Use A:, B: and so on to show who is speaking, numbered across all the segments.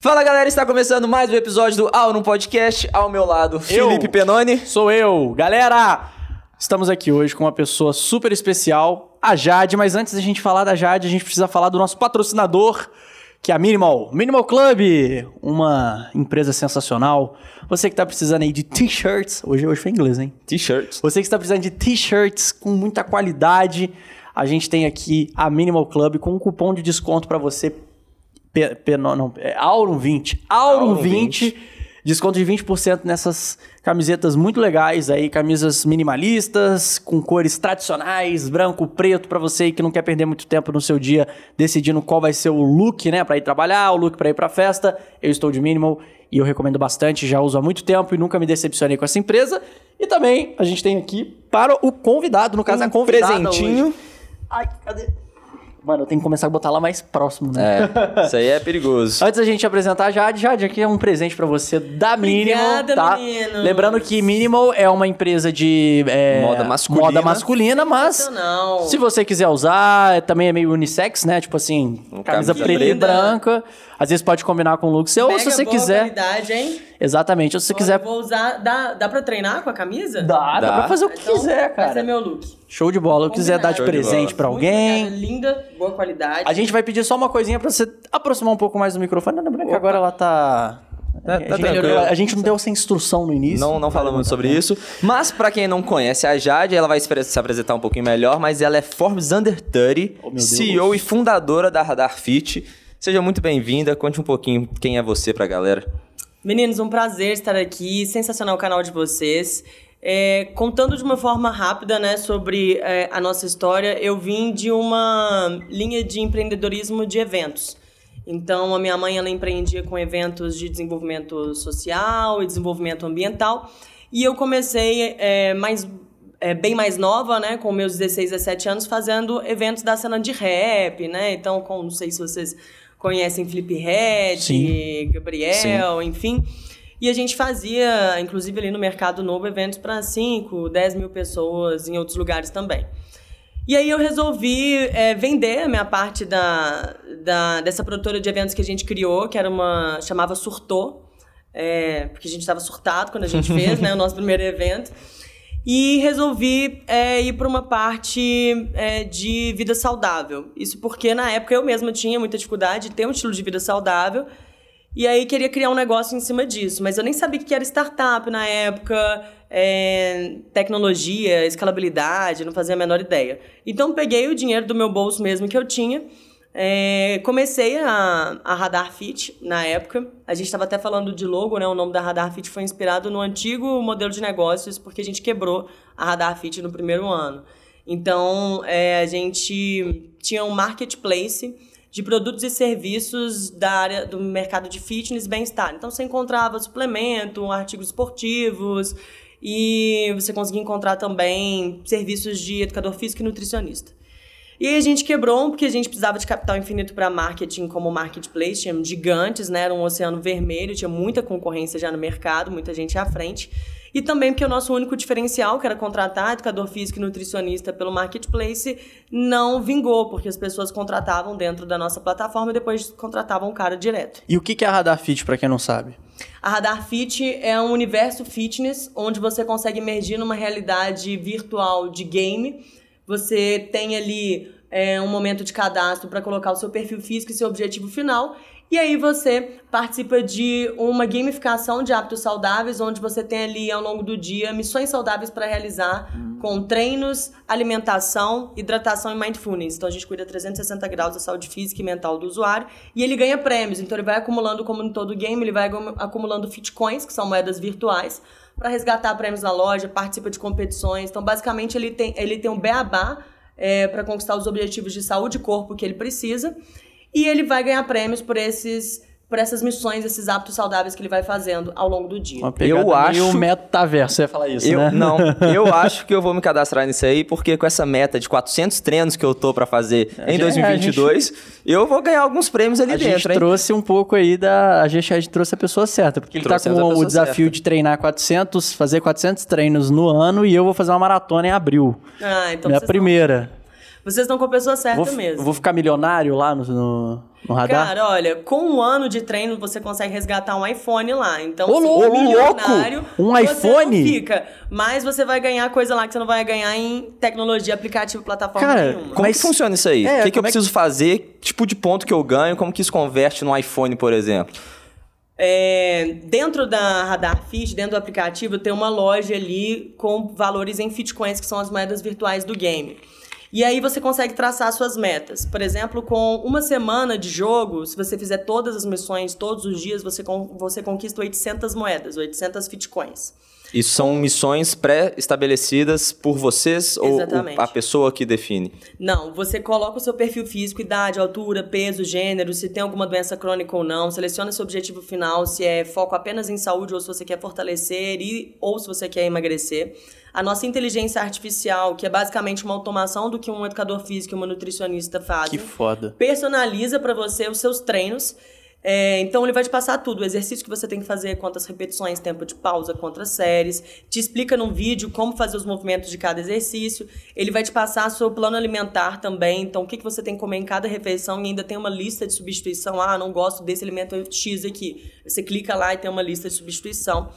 A: Fala galera, está começando mais um episódio do Ao no Podcast. Ao meu lado, Felipe Penoni.
B: Sou eu. Galera, estamos aqui hoje com uma pessoa super especial, a Jade. Mas antes da gente falar da Jade, a gente precisa falar do nosso patrocinador, que é a Minimal. Minimal Club, uma empresa sensacional. Você que está precisando aí de t-shirts. Hoje, hoje foi em inglês, hein?
A: T-shirts.
B: Você que está precisando de t-shirts com muita qualidade. A gente tem aqui a Minimal Club com um cupom de desconto para você P, P, não, não, é Aurum 20. Aurum,
A: Aurum
B: 20,
A: 20.
B: Desconto de 20% nessas camisetas muito legais aí, camisas minimalistas, com cores tradicionais, branco, preto, pra você que não quer perder muito tempo no seu dia decidindo qual vai ser o look, né, Pra ir trabalhar, o look pra ir pra festa. Eu estou de minimal e eu recomendo bastante, já uso há muito tempo e nunca me decepcionei com essa empresa. E também a gente tem aqui para o convidado, no caso
A: Um
B: a convidada
A: presentinho.
B: hoje. Ai, cadê? Mano, eu tenho que começar a botar lá mais próximo, né?
A: É, isso aí é perigoso.
B: Antes da gente apresentar a Jade, Jade, aqui é um presente pra você da Minimal,
C: Obrigada,
B: tá?
C: meninos.
B: Lembrando que Minimal é uma empresa de é,
A: Moda masculina.
B: moda masculina, mas
C: Sensacional.
B: se você quiser usar, também é meio unissex, né? Tipo assim,
A: Um
B: camisa
A: camisa
B: preta e branca. Às vezes pode combinar com o look seu, ou se você
C: boa
B: quiser.
C: qualidade, hein?
B: Exatamente, ou se você
C: Olha,
B: quiser.
C: eu Vou usar. Dá, dá pra treinar com a camisa?
B: Dá, dá,
A: Dá.
B: pra fazer o que
C: Então,
B: quiser,
C: Vai ser
B: cara.
C: meu look.
B: Show de bola. Eu quiser dar de
C: Combinado.
A: Show de
B: presente pra
C: Muito
B: alguém.
C: obrigada, linda, boa qualidade.
B: A gente vai pedir só uma coisinha pra você aproximar um pouco mais do microfone. Lembrando que agora ela tá.
A: Tá-
B: a,
A: tá
B: gente, a gente não deu essa instrução no início.
A: Não, não falamos sobre isso. Mas pra quem não conhece a Jade, ela vai se se apresentar um pouquinho melhor, mas ela é Forbes Under 30,
B: Oh.
A: CEO e fundadora da Radar Fit. Seja muito bem-vinda. Conte um pouquinho quem é você pra galera.
C: Meninos, um prazer estar aqui. Sensacional o canal de vocês. É, contando de uma forma rápida né, sobre é, a nossa história, eu vim de uma linha de empreendedorismo de eventos. Então, a minha mãe ela empreendia com eventos de desenvolvimento social e desenvolvimento ambiental. E eu comecei é, mais, é, bem mais nova, né, com meus 16, 17 anos, fazendo eventos da cena de rap, né? Então, com, não sei se vocês conhecem Felipe Red,
B: Sim.
C: Gabriel, enfim. E a gente fazia, inclusive ali no Mercado Novo, eventos para 5, 10 mil pessoas em outros lugares também. E aí eu resolvi é, vender a minha parte da, da, dessa produtora de eventos que a gente criou, que era uma. chamava Surtou, é, porque a gente estava surtado quando a gente fez, né, o nosso primeiro evento. E resolvi é, ir para uma parte é, de vida saudável. Isso porque na época eu mesma tinha muita dificuldade de ter um estilo de vida saudável. E aí queria criar um negócio em cima disso. Mas eu nem sabia o que era startup na época, é, tecnologia, escalabilidade, não fazia a menor ideia. Então peguei o dinheiro do meu bolso mesmo que eu tinha. é, comecei a, a Radar Fit na época. A gente estava até falando de logo, né? O nome da Radar Fit foi inspirado no antigo modelo de negócios, porque a gente quebrou a Radar Fit no primeiro ano. Então, é, a gente tinha um marketplace de produtos e serviços da área do mercado de fitness e bem-estar. Então, você encontrava suplemento, artigos esportivos e você conseguia encontrar também serviços de educador físico e nutricionista. E aí a gente quebrou porque a gente precisava de capital infinito para marketing como marketplace, tinha gigantes, né? Era um oceano vermelho, tinha muita concorrência já no mercado, muita gente à frente. E também porque o nosso único diferencial, que era contratar educador físico e nutricionista pelo marketplace, não vingou, porque as pessoas contratavam dentro da nossa plataforma e depois contratavam o cara direto.
B: E o que que é a Radar Fit, pra quem não sabe?
C: A Radar Fit é um universo fitness onde você consegue emergir numa realidade virtual de game. Você tem ali é, um momento de cadastro para colocar o seu perfil físico e seu objetivo final. E aí você participa de uma gamificação de hábitos saudáveis, onde você tem ali ao longo do dia missões saudáveis para realizar com treinos, alimentação, hidratação e mindfulness. Então a gente cuida 360 graus da saúde física e mental do usuário e ele ganha prêmios. Então ele vai acumulando, como em todo game, ele vai acumulando fitcoins, que são moedas virtuais, para resgatar prêmios na loja, participa de competições. Então basicamente ele tem, ele tem um beabá é, para conquistar os objetivos de saúde e corpo que ele precisa. E ele vai ganhar prêmios por esses por essas missões, esses hábitos saudáveis que ele vai fazendo ao longo do dia.
A: Eu acho-
B: meio metaverso, você ia falar isso,
A: Eu,
B: né?
A: Não, eu acho que eu vou me cadastrar nisso aí, porque com essa meta de 400 treinos que eu tô pra fazer em
B: gente-
A: 2022, eu vou ganhar alguns prêmios ali
B: A
A: dentro,
B: gente
A: hein?
B: trouxe um pouco aí da. A gente, a gente trouxe a pessoa certa, porque ele tá
A: a
B: com o desafio
A: certa.
B: de treinar 400, fazer 400 treinos no ano e eu vou fazer uma maratona em abril.
C: Ah, então
B: Minha primeira.
C: Vocês estão com a pessoa certa
B: Vou,
C: mesmo.
B: vou ficar milionário lá no. no- no radar?
C: Cara, olha, com um ano de treino você consegue resgatar um iPhone lá. Então,
B: Ô,
C: se
B: louco!
C: milionário,
B: Um
C: você
B: iPhone?
C: não fica. Mas você vai ganhar coisa lá que você não vai ganhar em tecnologia, aplicativo, plataforma
B: Cara,
C: nenhuma.
A: Como
B: Mas-
A: que funciona isso aí?
B: É,
A: o que, que eu
B: é que-
A: preciso fazer? Tipo de ponto que eu ganho? Como que isso converte no iPhone, por exemplo?
C: É, dentro da Radar Fit, dentro do aplicativo, tem uma loja ali com valores em Fitcoins, que são as moedas virtuais do game. E aí você consegue traçar suas metas. Por exemplo, com uma semana de jogo, se você fizer todas as missões todos os dias, você, con- você conquista 800 moedas, 800 Fitcoins.
A: Isso são missões pré-estabelecidas por vocês ou
C: Exatamente.
A: o- a pessoa que define?
C: Não, você coloca o seu perfil físico, idade, altura, peso, gênero, se tem alguma doença crônica ou não, seleciona seu objetivo final, se é foco apenas em saúde ou se você quer fortalecer e ou se você quer emagrecer. A nossa inteligência artificial, que é basicamente uma automação do que um educador físico e uma nutricionista fazem,
B: Que foda.
C: personaliza para você os seus treinos. É, então ele vai te passar tudo, o exercício que você tem que fazer, quantas repetições, tempo de pausa, quantas séries, te explica num vídeo como fazer os movimentos de cada exercício. Ele vai te passar seu plano alimentar também, então o que, que você tem que comer em cada refeição e ainda tem uma lista de substituição. Ah, não gosto desse alimento X aqui. Você clica lá e tem uma lista de substituição.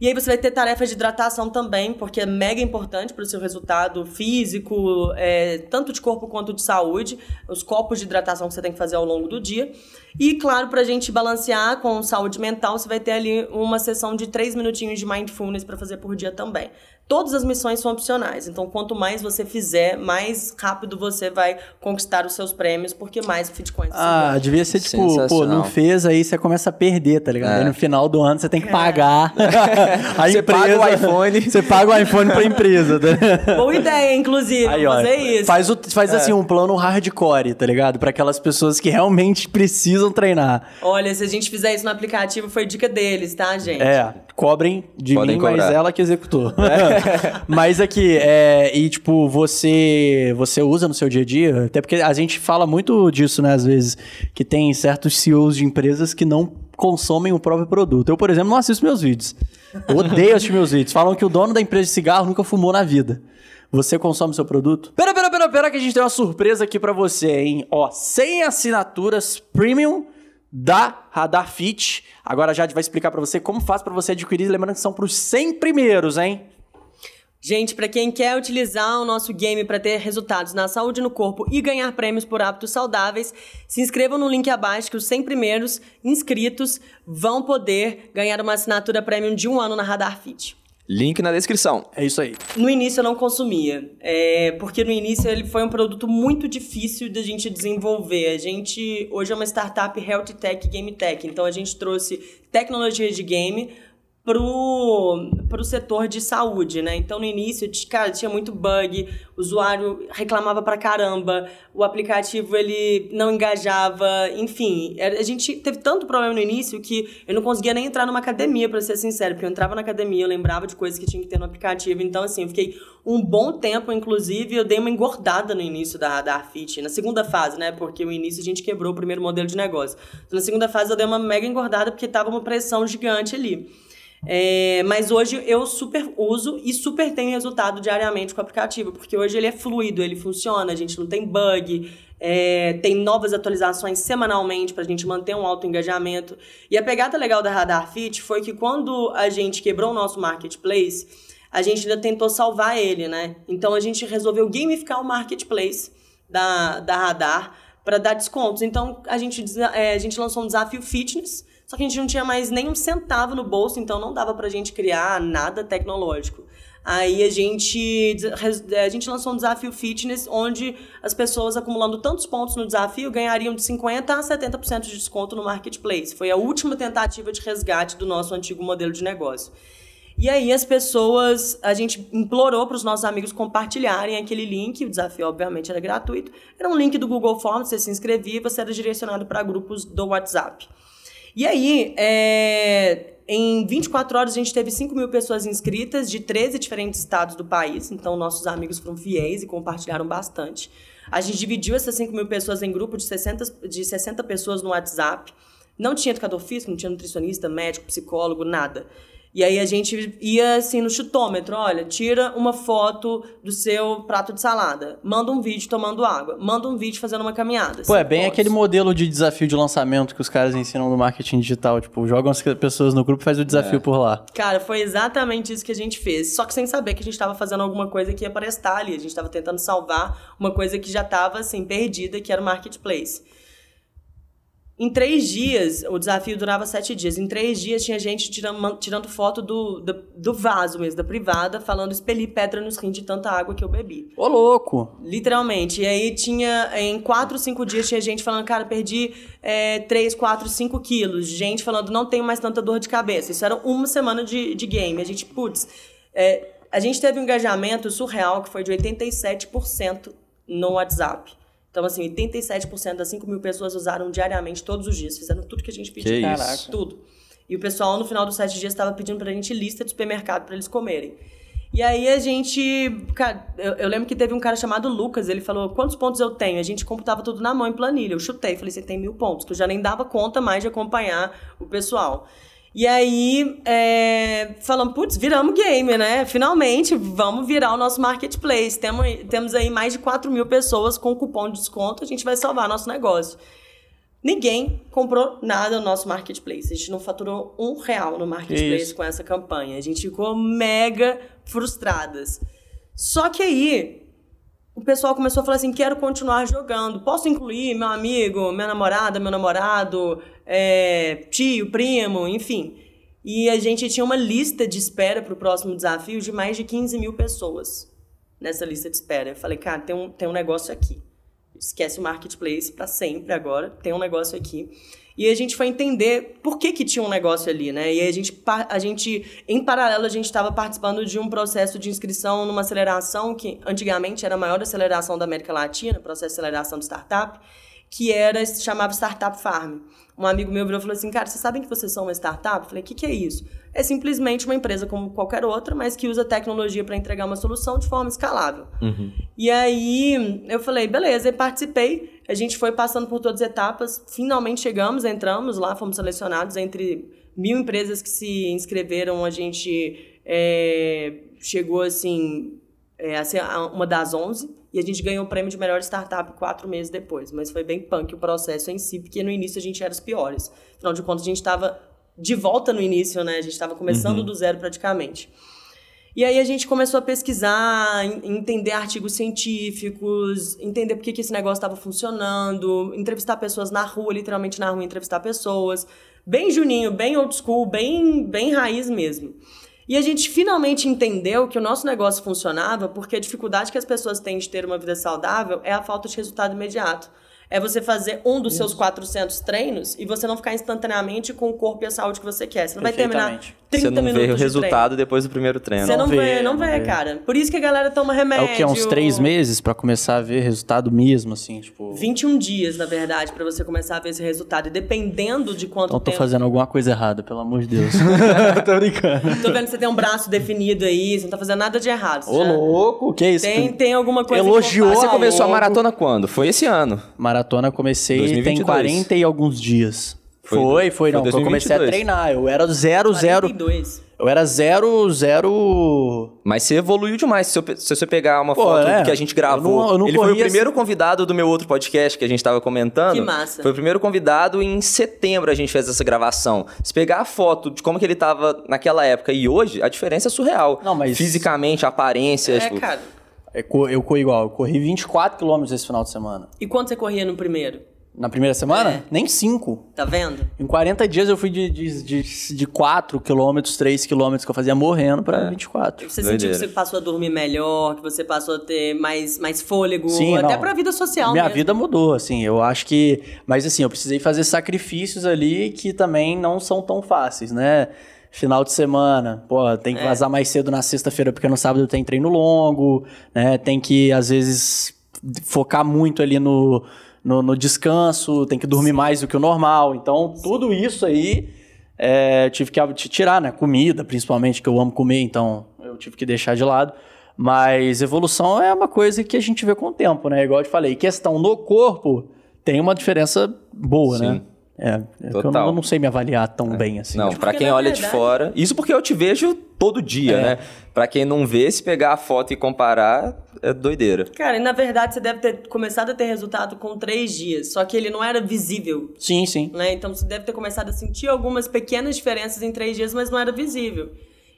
C: E aí você vai ter tarefas de hidratação também, porque é mega importante para o seu resultado físico, é, tanto de corpo quanto de saúde, os copos de hidratação que você tem que fazer ao longo do dia. E, claro, para a gente balancear com saúde mental, você vai ter ali uma sessão de três minutinhos de mindfulness para fazer por dia também. Todas as missões são opcionais, então quanto mais você fizer, mais rápido você vai conquistar os seus prêmios, porque mais Fitcoins você
B: Ah,
C: ganha.
B: devia ser tipo, pô, não fez, aí você começa a perder, tá ligado?
A: É.
B: Aí no final do ano você tem que pagar. a
A: Você paga o iPhone.
B: Você paga o iPhone pra empresa, tá?
C: Boa ideia, inclusive,
B: Aí, ó,
C: fazer isso.
B: faz, o, faz assim, um plano hardcore, tá ligado? Pra aquelas pessoas que realmente precisam treinar.
C: Olha, se a gente fizer isso no aplicativo, foi dica deles, tá, gente?
B: É, cobrem de
A: Podem
B: mim, mas
A: cobrar.
B: ela que executou. mas aqui, é, e tipo, você você usa no seu dia a dia? Até porque a gente fala muito disso, né, às vezes, que tem certos CEOs de empresas que não consomem o próprio produto. Eu, por exemplo, não assisto meus vídeos. Odeio assistir meus vídeos. Falam que o dono da empresa de cigarro nunca fumou na vida. Você consome seu produto? Pera, pera, pera, pera, que a gente tem uma surpresa aqui pra você, hein? Ó, 100 assinaturas premium da Radar Fit. Agora a Jade vai explicar pra você como faz pra você adquirir, lembrando que são pros 100 primeiros, hein?
C: Gente, pra quem quer utilizar o nosso game pra ter resultados na saúde e no corpo e ganhar prêmios por hábitos saudáveis, se inscrevam no link abaixo que os 100 primeiros inscritos vão poder ganhar uma assinatura premium de um ano na Radar Fit.
A: Link na descrição.
B: É isso aí.
C: No início eu não consumia, é, porque no início ele foi um produto muito difícil da gente desenvolver. A gente hoje é uma startup health tech, game tech, então a gente trouxe tecnologia de game pro, pro setor de saúde, né? Então no início, cara, tinha muito bug, o usuário reclamava pra caramba, o aplicativo ele não engajava, enfim, a gente teve tanto problema no início que eu não conseguia nem entrar numa academia, pra ser sincero, porque eu entrava na academia, eu lembrava de coisas que tinha que ter no aplicativo, então assim, eu fiquei um bom tempo, inclusive, eu dei uma engordada no início da Radar Fit, na segunda fase, né? Porque o início a gente quebrou o primeiro modelo de negócio. Então, na segunda fase eu dei uma mega engordada porque tava uma pressão gigante ali. É, mas hoje eu super uso e super tenho resultado diariamente com o aplicativo, porque hoje ele é fluido, ele funciona, a gente não tem bug, é, tem novas atualizações semanalmente para a gente manter um alto engajamento. E a pegada legal da Radar Fit foi que quando a gente quebrou o nosso marketplace, a gente ainda tentou salvar ele, né? Então a gente resolveu gamificar o marketplace da, da Radar para dar descontos. Então a gente, é, a gente lançou um desafio fitness, só que a gente não tinha mais nem um centavo no bolso, então não dava pra gente criar nada tecnológico. Aí a gente, é, a gente lançou um desafio fitness, onde as pessoas acumulando tantos pontos no desafio ganhariam de 50% a 70% de desconto no marketplace. Foi a última tentativa de resgate do nosso antigo modelo de negócio. E aí as pessoas, a gente implorou para os nossos amigos compartilharem aquele link, o desafio obviamente era gratuito, era um link do Google Forms, você se inscrevia e você era direcionado para grupos do WhatsApp. E aí, é, em 24 horas, a gente teve 5 mil pessoas inscritas de 13 diferentes estados do país. Então, nossos amigos foram fiéis e compartilharam bastante. A gente dividiu essas 5 mil pessoas em grupo de 60, de 60 pessoas no WhatsApp. Não tinha educador físico, não tinha nutricionista, médico, psicólogo, nada. E aí a gente ia assim no chutômetro, olha, tira uma foto do seu prato de salada, manda um vídeo tomando água, manda um vídeo fazendo uma caminhada.
B: Pô, é bem
C: pontos.
B: aquele modelo de desafio de lançamento que os caras ensinam no marketing digital. Tipo, jogam as pessoas no grupo e faz o desafio por lá.
C: Cara, foi exatamente isso que a gente fez. Só que sem saber que a gente estava fazendo alguma coisa que ia prestar ali. A gente estava tentando salvar uma coisa que já estava, assim, perdida, que era o marketplace. Em três dias, o desafio durava sete dias. Em três dias tinha gente tirando, tirando foto do, do, do vaso mesmo, da privada, falando expeli pedra nos rins de tanta água que eu bebi.
B: Ô, louco!
C: Literalmente. E aí tinha, em quatro, cinco dias, tinha gente falando, cara, perdi é, 3, 4, 5 quilos. Gente falando, não tenho mais tanta dor de cabeça. Isso era uma semana de, de game. A gente, putz, é, a gente teve um engajamento surreal que foi de 87% no WhatsApp. Então, assim, 87% das 5 mil pessoas usaram diariamente, todos os dias. Fizeram tudo que a gente pediu.
A: Que isso.
B: Caraca.
C: Tudo. E o pessoal, no final dos sete dias, estava pedindo pra gente lista de supermercado pra eles comerem. E aí a gente. Cara, eu, eu lembro que teve um cara chamado Lucas, ele falou: quantos pontos eu tenho? A gente computava tudo na mão em planilha. Eu chutei, falei: você tem mil pontos, que eu já nem dava conta mais de acompanhar o pessoal. E aí, é, falamos, putz, viramos game, né? Finalmente, vamos virar o nosso marketplace. Temos, temos aí mais de 4 mil pessoas com cupom de desconto, a gente vai salvar nosso negócio. Ninguém comprou nada no nosso marketplace. A gente não faturou um real no marketplace com essa campanha. A gente ficou mega frustradas. Só que aí o pessoal começou a falar assim: quero continuar jogando. Posso incluir meu amigo, minha namorada, meu namorado, é, tio, primo, enfim. E a gente tinha uma lista de espera para o próximo desafio de mais de 15 mil pessoas nessa lista de espera. Eu falei, cara, tem um, tem um negócio aqui. Esquece o marketplace para sempre agora, tem um negócio aqui. E a gente foi entender por que, que tinha um negócio ali, né? E a gente, a gente em paralelo, a gente estava participando de um processo de inscrição numa aceleração que antigamente era a maior aceleração da América Latina, processo de aceleração de startup, que era chamava Startup Farm. Um amigo meu virou e falou assim: Cara, vocês sabem que vocês são uma startup? Eu falei: O que, que é isso? É simplesmente uma empresa como qualquer outra, mas que usa tecnologia para entregar uma solução de forma escalável. E aí eu falei, beleza, e participei. A gente foi passando por todas as etapas. Finalmente chegamos, entramos lá, fomos selecionados entre mil empresas que se inscreveram. A gente é, chegou assim é, a ser a- uma das 11 e a gente ganhou o prêmio de melhor startup quatro meses depois. Mas foi bem punk o processo em si, porque no início a gente era os piores. Afinal de contas, a gente estava de volta no início, né? A gente estava começando do zero praticamente. E aí a gente começou a pesquisar, en- entender artigos científicos, entender por que, que esse negócio estava funcionando, entrevistar pessoas na rua, literalmente na rua, entrevistar pessoas. Bem juninho, bem old school, bem, bem raiz mesmo. E a gente finalmente entendeu que o nosso negócio funcionava porque a dificuldade que as pessoas têm de ter uma vida saudável é a falta de resultado imediato. É você fazer um dos seus 400 treinos e você não ficar instantaneamente com o corpo e a saúde que você quer. Você não vai terminar
B: Perfeitamente.
C: 30
A: Você não
C: minutos
A: vê o
C: de
A: resultado depois do primeiro treino.
C: Você não,
B: Não
C: vê,
B: vê,
C: não vê,
B: vê.
C: cara. Por isso que a galera toma
B: É
C: remédio.
B: o que? Uns três meses pra começar a ver resultado mesmo, assim, tipo.
C: 21 dias, na verdade, pra você começar a ver esse resultado. E dependendo de quanto
B: Então tô
C: tempo.
B: fazendo alguma coisa errada, pelo amor de Deus. tô brincando.
C: Tô vendo que você tem um braço definido aí, você não tá fazendo nada de errado.
B: Ô, louco, que isso?
C: Tem, tem alguma coisa
B: Elogiou.
A: Você
B: Ah,
A: começou a maratona quando? Foi esse ano.
B: Maratona comecei tem
A: 2022.
B: 40 e alguns dias.
A: Foi-
B: Foi, foi, não.
A: foi
B: Eu comecei a
A: 2022.
B: treinar. Eu era zero, zero.
C: 42.
B: Eu era zero, zero.
A: Mas você evoluiu demais. Se, eu se você pegar uma
B: Pô,
A: foto
B: é.
A: que a gente gravou,
B: Eu não- eu não
A: ele foi o primeiro convidado do meu outro podcast que a gente tava comentando.
C: Que massa.
A: Foi o primeiro convidado em setembro a gente fez essa gravação. Se pegar a foto de como que ele tava naquela época e hoje, a diferença é surreal.
B: Não, mas-
A: Fisicamente, a aparência,
C: É,
A: tipo,
C: cara.
B: É, Eu corri igual. Eu corri 24 quilômetros esse final de semana.
C: E quanto você corria no primeiro?
B: Na primeira semana?
C: É.
B: Nem 5.
C: Tá vendo?
B: Em 40 dias eu fui de, de, de, de 4 quilômetros, 3 quilômetros que eu fazia morrendo pra 24.
C: Você sentiu que
A: Doideira.
C: você passou a dormir melhor, que você passou a ter mais, mais fôlego,
B: Sim,
C: até
B: não.
C: pra vida social
B: Minha
C: mesmo.
B: vida mudou, assim. Eu acho que. Mas assim, eu precisei fazer sacrifícios ali que também não são tão fáceis, né? Final de semana, pô, tem que
C: É.
B: vazar mais cedo na sexta-feira porque no sábado tem treino longo, né? Tem que, às vezes, focar muito ali no, no, no descanso, tem que dormir mais do que o normal. Então, tudo isso aí é, tive que tirar, né? Comida, principalmente, que eu amo comer, então eu tive que deixar de lado. Mas evolução é uma coisa que a gente vê com o tempo, né? Igual eu te falei, questão no corpo tem uma diferença boa,
A: Sim.
B: né? É, é eu não, eu não sei me avaliar tão é. bem assim.
A: Não, para quem olha verdade... de fora. Isso porque eu te vejo todo dia, é. né? Para quem não vê, se pegar a foto e comparar, é doideira.
C: Cara, e na verdade você deve ter começado a ter resultado com três dias, só que ele não era visível.
B: Sim, sim.
C: Né? Então você deve ter começado a sentir algumas pequenas diferenças em três dias, mas não era visível.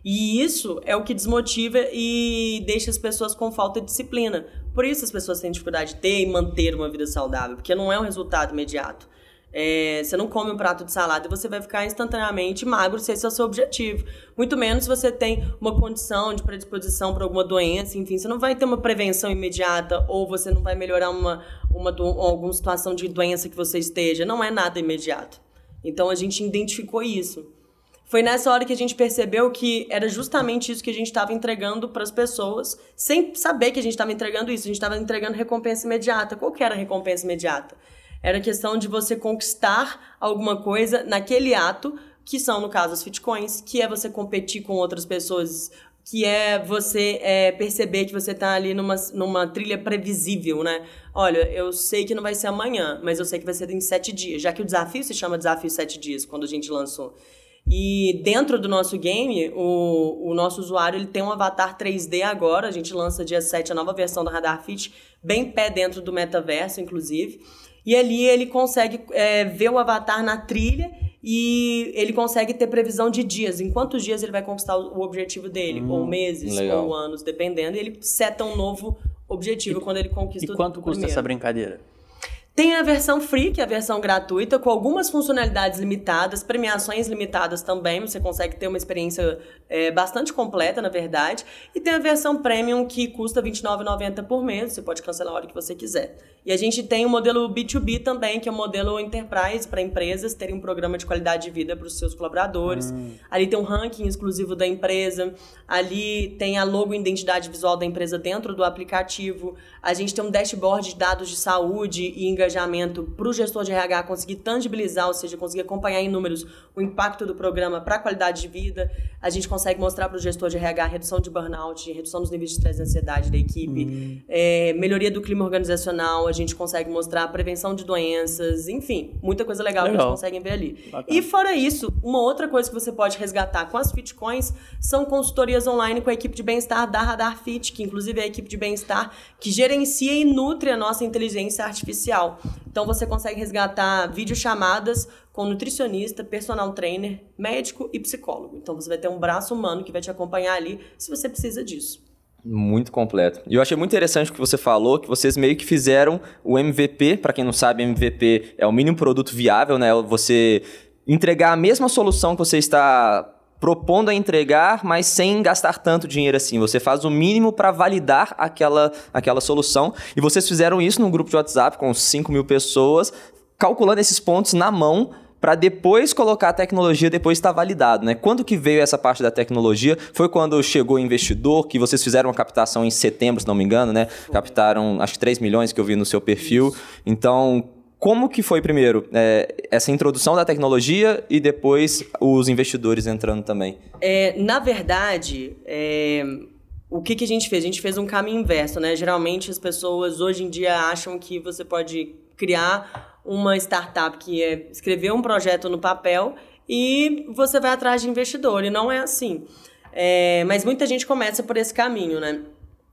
C: E isso é o que desmotiva e deixa as pessoas com falta de disciplina. Por isso as pessoas têm dificuldade de ter e manter uma vida saudável, porque não é um resultado imediato. É, você não come um prato de salada e você vai ficar instantaneamente magro se esse é o seu objetivo. Muito menos se você tem uma condição de predisposição para alguma doença, enfim, você não vai ter uma prevenção imediata ou você não vai melhorar uma, uma, alguma situação de doença que você esteja. Não é nada imediato. Então a gente identificou isso. Foi nessa hora que a gente percebeu que era justamente isso que a gente estava entregando para as pessoas, sem saber que a gente estava entregando isso. A gente estava entregando recompensa imediata. Qual que era a recompensa imediata? Era questão de você conquistar alguma coisa naquele ato, que são, no caso, as fitcoins, que é você competir com outras pessoas, que é você é, perceber que você está ali numa, numa trilha previsível, né? Olha, eu sei que não vai ser amanhã, mas eu sei que vai ser em sete dias, já que o desafio se chama Desafio Sete Dias, quando a gente lançou. E dentro do nosso game, o, o nosso usuário ele tem um avatar 3D agora. A gente lança dia 7 a nova versão do Radar Fit, bem pé dentro do metaverso, inclusive. E ali ele consegue é, ver o avatar na trilha e ele consegue ter previsão de dias, em quantos dias ele vai conquistar o objetivo dele, hum, ou meses, legal. ou anos, dependendo. E ele seta um novo objetivo e, quando ele conquista
B: e quanto custa
C: primeiro.
B: essa brincadeira?
C: Tem a versão free, que é a versão gratuita, com algumas funcionalidades limitadas, premiações limitadas também. Você consegue ter uma experiência é, bastante completa, na verdade. E tem a versão premium, que custa R$ 29,90 por mês. Você pode cancelar a hora que você quiser. E a gente tem o modelo B2B também, que é o modelo enterprise para empresas terem um programa de qualidade de vida para os seus colaboradores. Hum. Ali tem um ranking exclusivo da empresa. Ali tem a logo e identidade visual da empresa dentro do aplicativo. A gente tem um dashboard de dados de saúde e engajamento para o gestor de RH conseguir tangibilizar, ou seja, conseguir acompanhar em números o impacto do programa para a qualidade de vida. A gente consegue mostrar para o gestor de RH redução de burnout, redução dos níveis de estresse e ansiedade da equipe, hum. é, melhoria do clima organizacional, a gente consegue mostrar prevenção de doenças, enfim, muita coisa legal, legal. que a gente consegue ver ali. Bacana. E fora isso, uma outra coisa que você pode resgatar com as Fitcoins são consultorias online com a equipe de bem-estar da Radar Fit, que inclusive é a equipe de bem-estar que gerencia e nutre a nossa inteligência artificial. Então você consegue resgatar videochamadas com nutricionista, personal trainer, médico e psicólogo. Então você vai ter um braço humano que vai te acompanhar ali se você precisa disso.
A: Muito completo. E eu achei muito interessante o que você falou, que vocês meio que fizeram o MVP. Para quem não sabe, MVP é o mínimo produto viável, né? Você entregar a mesma solução que você está propondo a entregar, mas sem gastar tanto dinheiro assim. Você faz o mínimo para validar aquela, aquela solução. E vocês fizeram isso num grupo de WhatsApp com 5 mil pessoas, calculando esses pontos na mão para depois colocar a tecnologia, depois estar validado, né? Quando que veio essa parte da tecnologia? Foi quando chegou o investidor, que vocês fizeram uma captação em setembro, se não me engano, né? Captaram acho que 3 milhões que eu vi no seu perfil. Então, como que foi primeiro é, essa introdução da tecnologia e depois os investidores entrando também?
C: É, na verdade, é, o que, que a gente fez? A gente fez um caminho inverso, né? Geralmente as pessoas hoje em dia acham que você pode criar uma startup que é escrever um projeto no papel e você vai atrás de investidor, e não é assim. É, mas muita gente começa por esse caminho, né?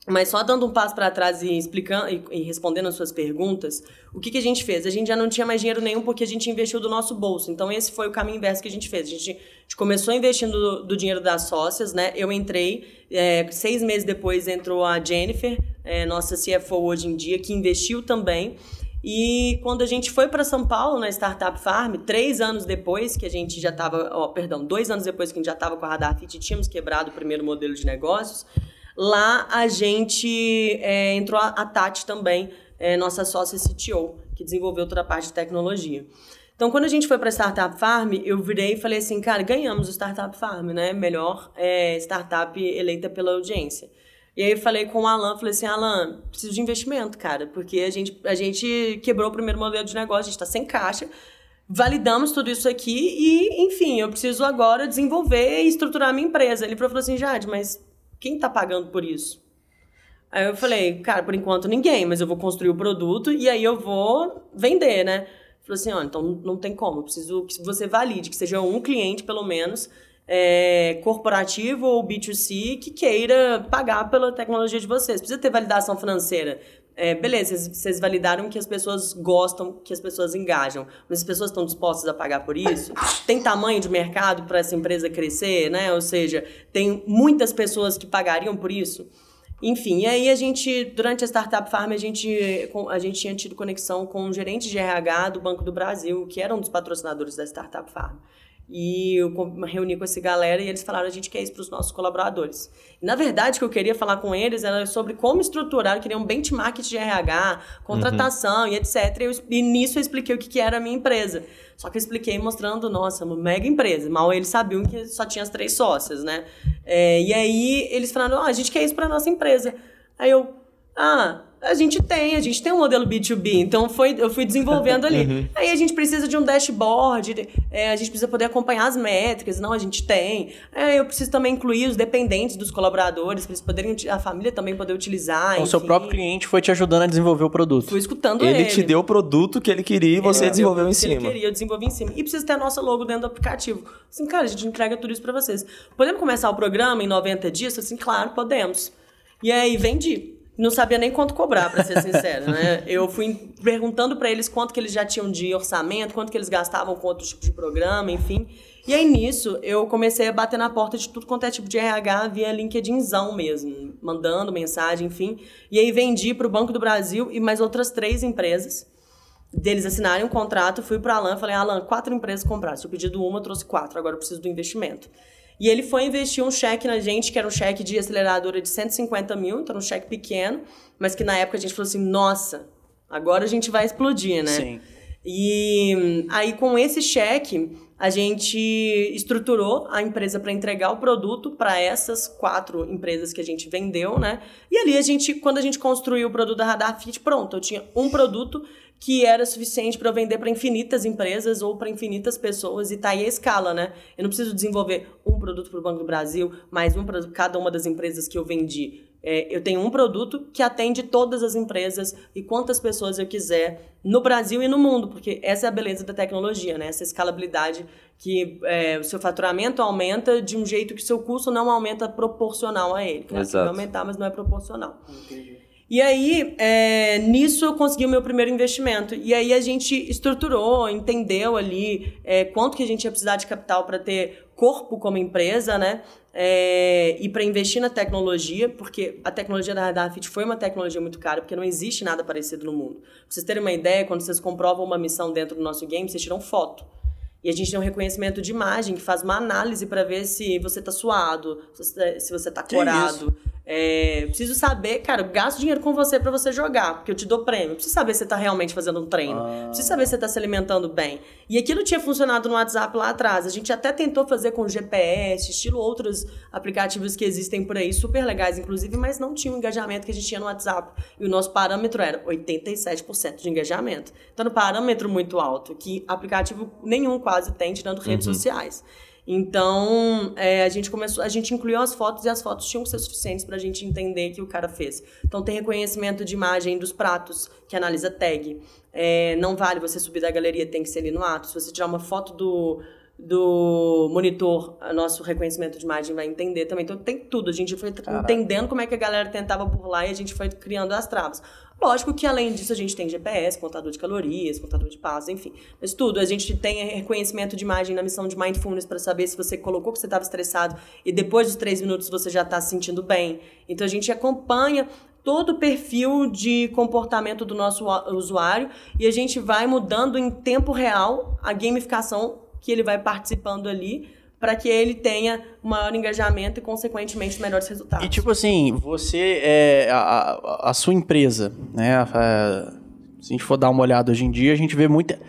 C: Mas só dando um passo para trás e explicando e, e, respondendo as suas perguntas, o que, que a gente fez? A gente já não tinha mais dinheiro nenhum porque a gente investiu do nosso bolso. Então esse foi o caminho inverso que a gente fez. A gente, a gente começou investindo do, do, dinheiro das sócias, né? Eu entrei, é, seis meses depois entrou a Jennifer, é, nossa CFO hoje em dia, que investiu também. E quando a gente foi para São Paulo na Startup Farm, três anos depois que a gente já estava, oh, perdão, dois anos depois que a gente já estava com a Radar Fit, tínhamos quebrado o primeiro modelo de negócios. Lá a gente é, entrou a, a Tati também, é, nossa sócia CTO, que desenvolveu toda a parte de tecnologia. Então, quando a gente foi para Startup Farm, eu virei e falei assim, cara, ganhamos o Startup Farm, né? Melhor é, startup eleita pela audiência. E aí eu falei com o Alan, falei assim, Alan, preciso de investimento, cara, porque a gente, a gente quebrou o primeiro modelo de negócio, a gente está sem caixa, validamos tudo isso aqui e, enfim, eu preciso agora desenvolver e estruturar a minha empresa. Ele falou assim, Jade, mas quem tá pagando por isso? Aí eu falei, cara, por enquanto ninguém, mas eu vou construir o produto e aí eu vou vender, né? Falou assim, ó, então não tem como, eu preciso que você valide, que seja um cliente, pelo menos, é, corporativo ou B2C que queira pagar pela tecnologia de vocês. Precisa ter validação financeira. É, beleza, vocês validaram que as pessoas gostam, que as pessoas engajam, mas as pessoas estão dispostas a pagar por isso? Tem tamanho de mercado para essa empresa crescer, né? Ou seja, tem muitas pessoas que pagariam por isso? Enfim, e aí a gente, durante a Startup Farm, a gente, a gente tinha tido conexão com um gerente de RH do Banco do Brasil, que era um dos patrocinadores da Startup Farm. E eu me reuni com essa galera e eles falaram: a gente quer isso para os nossos colaboradores. E, na verdade, o que eu queria falar com eles era sobre como estruturar, queria um benchmark de RH, contratação uhum. e etc. E, eu, e, nisso eu expliquei o que, que era a minha empresa. Só que eu expliquei mostrando, nossa, uma mega empresa. Mal eles sabiam que só tinha as três sócias, né? É, e aí eles falaram: oh, a gente quer isso para nossa empresa. Aí eu, ah, a gente tem, a gente tem um modelo B2B, então foi, eu fui desenvolvendo ali. Uhum. Aí a gente precisa de um dashboard, é, a gente precisa poder acompanhar as métricas, não, a gente tem. É, eu preciso também incluir os dependentes dos colaboradores, para eles poderem, a família também poder utilizar. Então,
B: o seu próprio cliente foi te ajudando a desenvolver o produto.
C: Fui escutando
A: ele. Ele te deu o produto que ele queria e você é, desenvolveu eu, em cima.
C: Ele queria, eu desenvolvi em cima. E precisa ter a nossa logo dentro do aplicativo. Assim, cara, a gente entrega tudo isso para vocês. Podemos começar o programa em 90 dias? Assim, claro, podemos. E aí, vendi não sabia nem quanto cobrar, para ser sincero, né? Eu fui perguntando para eles quanto que eles já tinham de orçamento, quanto que eles gastavam com outro tipo de programa, enfim. E aí nisso, eu comecei a bater na porta de tudo quanto é tipo de RH via LinkedInzão mesmo, mandando mensagem, enfim. E aí vendi para o Banco do Brasil e mais outras três empresas. Deles assinarem um contrato, fui para Alan, falei: "Alan, quatro empresas compraram. Se eu pedido uma, eu trouxe quatro, agora eu preciso do investimento". E ele foi investir um cheque na gente, que era um cheque de aceleradora de 150 mil, então um cheque pequeno, mas que na época a gente falou assim: nossa, agora a gente vai explodir, né? Sim. E aí, com esse cheque, a gente estruturou a empresa para entregar o produto para essas quatro empresas que a gente vendeu, né? E ali a gente, quando a gente construiu o produto da Radar Fit, pronto, eu tinha um produto que era suficiente para eu vender para infinitas empresas ou para infinitas pessoas e tá aí a escala, né? Eu não preciso desenvolver um produto para o Banco do Brasil, mais um para cada uma das empresas que eu vendi. É, eu tenho um produto que atende todas as empresas e quantas pessoas eu quiser no Brasil e no mundo, porque essa é a beleza da tecnologia, né? Essa escalabilidade que é, o seu faturamento aumenta de um jeito que o seu custo não aumenta proporcional a ele. Claro, Exato. Vai aumentar, mas não é proporcional. Entendi. E aí, é, nisso eu consegui o meu primeiro investimento. E aí a gente estruturou, entendeu ali é, quanto que a gente ia precisar de capital para ter corpo como empresa, né? É, e para investir na tecnologia, porque a tecnologia da Radar foi uma tecnologia muito cara, porque não existe nada parecido no mundo. Pra vocês terem uma ideia, quando vocês comprovam uma missão dentro do nosso game, vocês tiram foto. E a gente tem um reconhecimento de imagem que faz uma análise para ver se você está suado, se você está corado. É, preciso saber, cara, eu gasto dinheiro com você para você jogar, porque eu te dou prêmio. preciso saber se você tá realmente fazendo um treino. Ah. preciso saber se você tá se alimentando bem. E aquilo tinha funcionado no WhatsApp lá atrás. A gente até tentou fazer com GPS, estilo outros aplicativos que existem por aí, super legais, inclusive, mas não tinha o engajamento que a gente tinha no WhatsApp. E o nosso parâmetro era 87% de engajamento. Então, no parâmetro muito alto, que aplicativo nenhum quase tem, tirando redes uhum. sociais. Então, é, a gente começou, a gente incluiu as fotos e as fotos tinham que ser suficientes para a gente entender que o cara fez. Então, tem reconhecimento de imagem dos pratos, que analisa tag. É, não vale você subir da galeria, tem que ser ali no ato. Se você tirar uma foto do, do monitor, nosso reconhecimento de imagem vai entender também. Então tem tudo. A gente foi Caraca. entendendo como é que a galera tentava burlar e a gente foi criando as travas. Lógico que além disso a gente tem GPS, contador de calorias, contador de passos, enfim. Mas tudo, a gente tem reconhecimento de imagem na missão de Mindfulness para saber se você colocou que você estava estressado e depois dos três minutos você já está se sentindo bem. Então a gente acompanha todo o perfil de comportamento do nosso usuário e a gente vai mudando em tempo real a gamificação que ele vai participando ali para que ele tenha maior engajamento e, consequentemente, melhores resultados.
B: E, tipo assim, você, é, a, a sua empresa, né? A, se a gente for dar uma olhada hoje em dia, a gente vê muita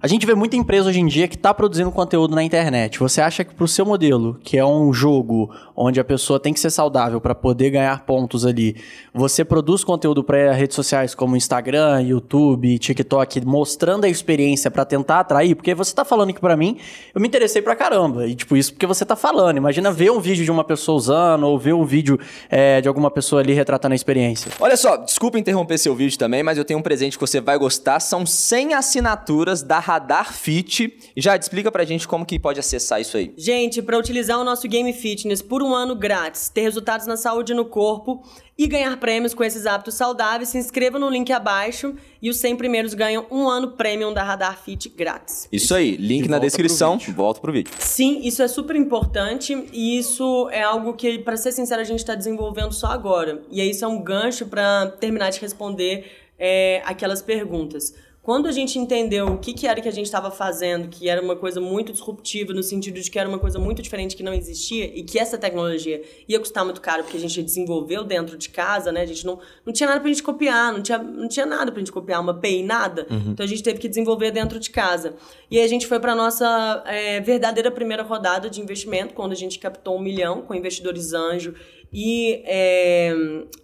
B: a gente vê muita empresa hoje em dia que está produzindo conteúdo na internet. Você acha que para o seu modelo, que é um jogo onde a pessoa tem que ser saudável para poder ganhar pontos ali, você produz conteúdo para redes sociais como Instagram, YouTube, TikTok, mostrando a experiência para tentar atrair? Porque você está falando que para mim, eu me interessei para caramba. E tipo, isso porque você está falando. Imagina ver um vídeo de uma pessoa usando ou ver um vídeo é, de alguma pessoa ali retratando a experiência.
A: Olha só, desculpa interromper seu vídeo também, mas eu tenho um presente que você vai gostar. São 100 assinaturas da Radar Fit. Já explica pra gente como que pode acessar isso aí.
C: Gente, para utilizar o nosso Game Fitness por um ano grátis, ter resultados na saúde e no corpo e ganhar prêmios com esses hábitos saudáveis, se inscreva no link abaixo e os 100 primeiros ganham um ano premium da Radar Fit grátis.
A: Isso aí, link
B: E
A: na
B: volta
A: descrição.
B: pro.
A: Volta pro vídeo.
C: Sim, isso é super importante e isso é algo que, para ser sincero, a gente está desenvolvendo só agora. E aí isso é um gancho para terminar de responder é, aquelas perguntas. Quando a gente entendeu o que, que era que a gente estava fazendo, que era uma coisa muito disruptiva, no sentido de que era uma coisa muito diferente que não existia e que essa tecnologia ia custar muito caro porque a gente desenvolveu dentro de casa, né? A gente não, não tinha nada pra gente copiar, não tinha, não tinha nada pra gente copiar, uma API, nada. Então a gente teve que desenvolver dentro de casa. E aí a gente foi pra nossa é, verdadeira primeira rodada de investimento, quando a gente captou um milhão com investidores anjo e é,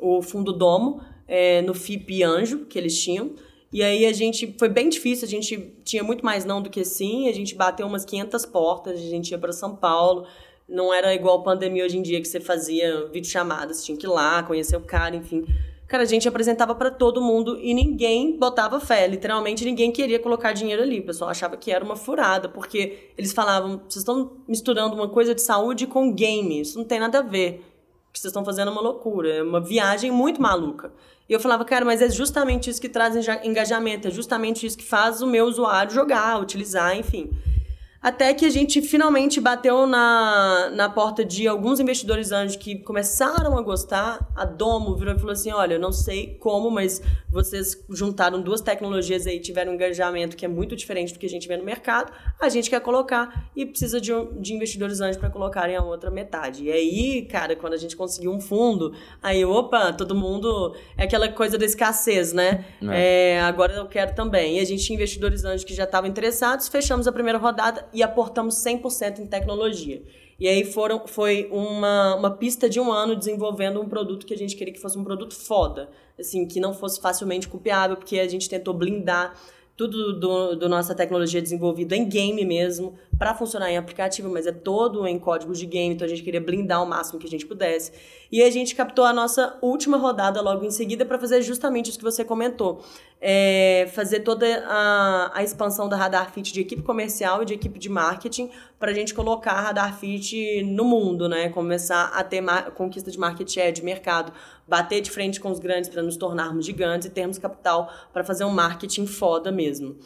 C: o Fundo Domo é, no FIP Anjo, que eles tinham. E aí a gente foi bem difícil, a gente tinha muito mais não do que sim, a gente bateu umas 500 portas, a gente ia para São Paulo. Não era igual pandemia hoje em dia que você fazia videochamadas, tinha que ir lá, conhecer o cara, enfim. Cara, a gente apresentava para todo mundo e ninguém botava fé, literalmente ninguém queria colocar dinheiro ali. O pessoal achava que era uma furada, porque eles falavam: "Vocês estão misturando uma coisa de saúde com game, isso não tem nada a ver" que vocês estão fazendo é uma loucura, é uma viagem muito maluca. E eu falava, cara, mas é justamente isso que traz engajamento, é justamente isso que faz o meu usuário jogar, utilizar, enfim. Até que a gente finalmente bateu na, na porta de alguns investidores anjos que começaram a gostar. A Domo virou e falou assim: olha, eu não sei como, mas vocês juntaram duas tecnologias aí, tiveram um engajamento que é muito diferente do que a gente vê no mercado. A gente quer colocar e precisa de, de investidores anjos para colocarem a outra metade. E aí, cara, quando a gente conseguiu um fundo, aí, opa, todo mundo. É aquela coisa da escassez, né? É, agora eu quero também. E a gente tinha investidores anjos que já estavam interessados, fechamos a primeira rodada e aportamos 100% em tecnologia. E aí foram, foi uma, uma pista de um ano desenvolvendo um produto que a gente queria que fosse um produto foda. Assim, que não fosse facilmente copiável, porque a gente tentou blindar tudo do, do nossa tecnologia desenvolvido em game mesmo, para funcionar em aplicativo, mas é todo em código de game, então a gente queria blindar o máximo que a gente pudesse. E a gente captou a nossa última rodada logo em seguida para fazer justamente isso que você comentou. É, fazer toda a, a expansão da Radar Fit de equipe comercial e de equipe de marketing para a gente colocar a Radar Fit no mundo, né? Começar a ter conquista de market share, de mercado, bater de frente com os grandes para nos tornarmos gigantes e termos capital para fazer um marketing foda mesmo.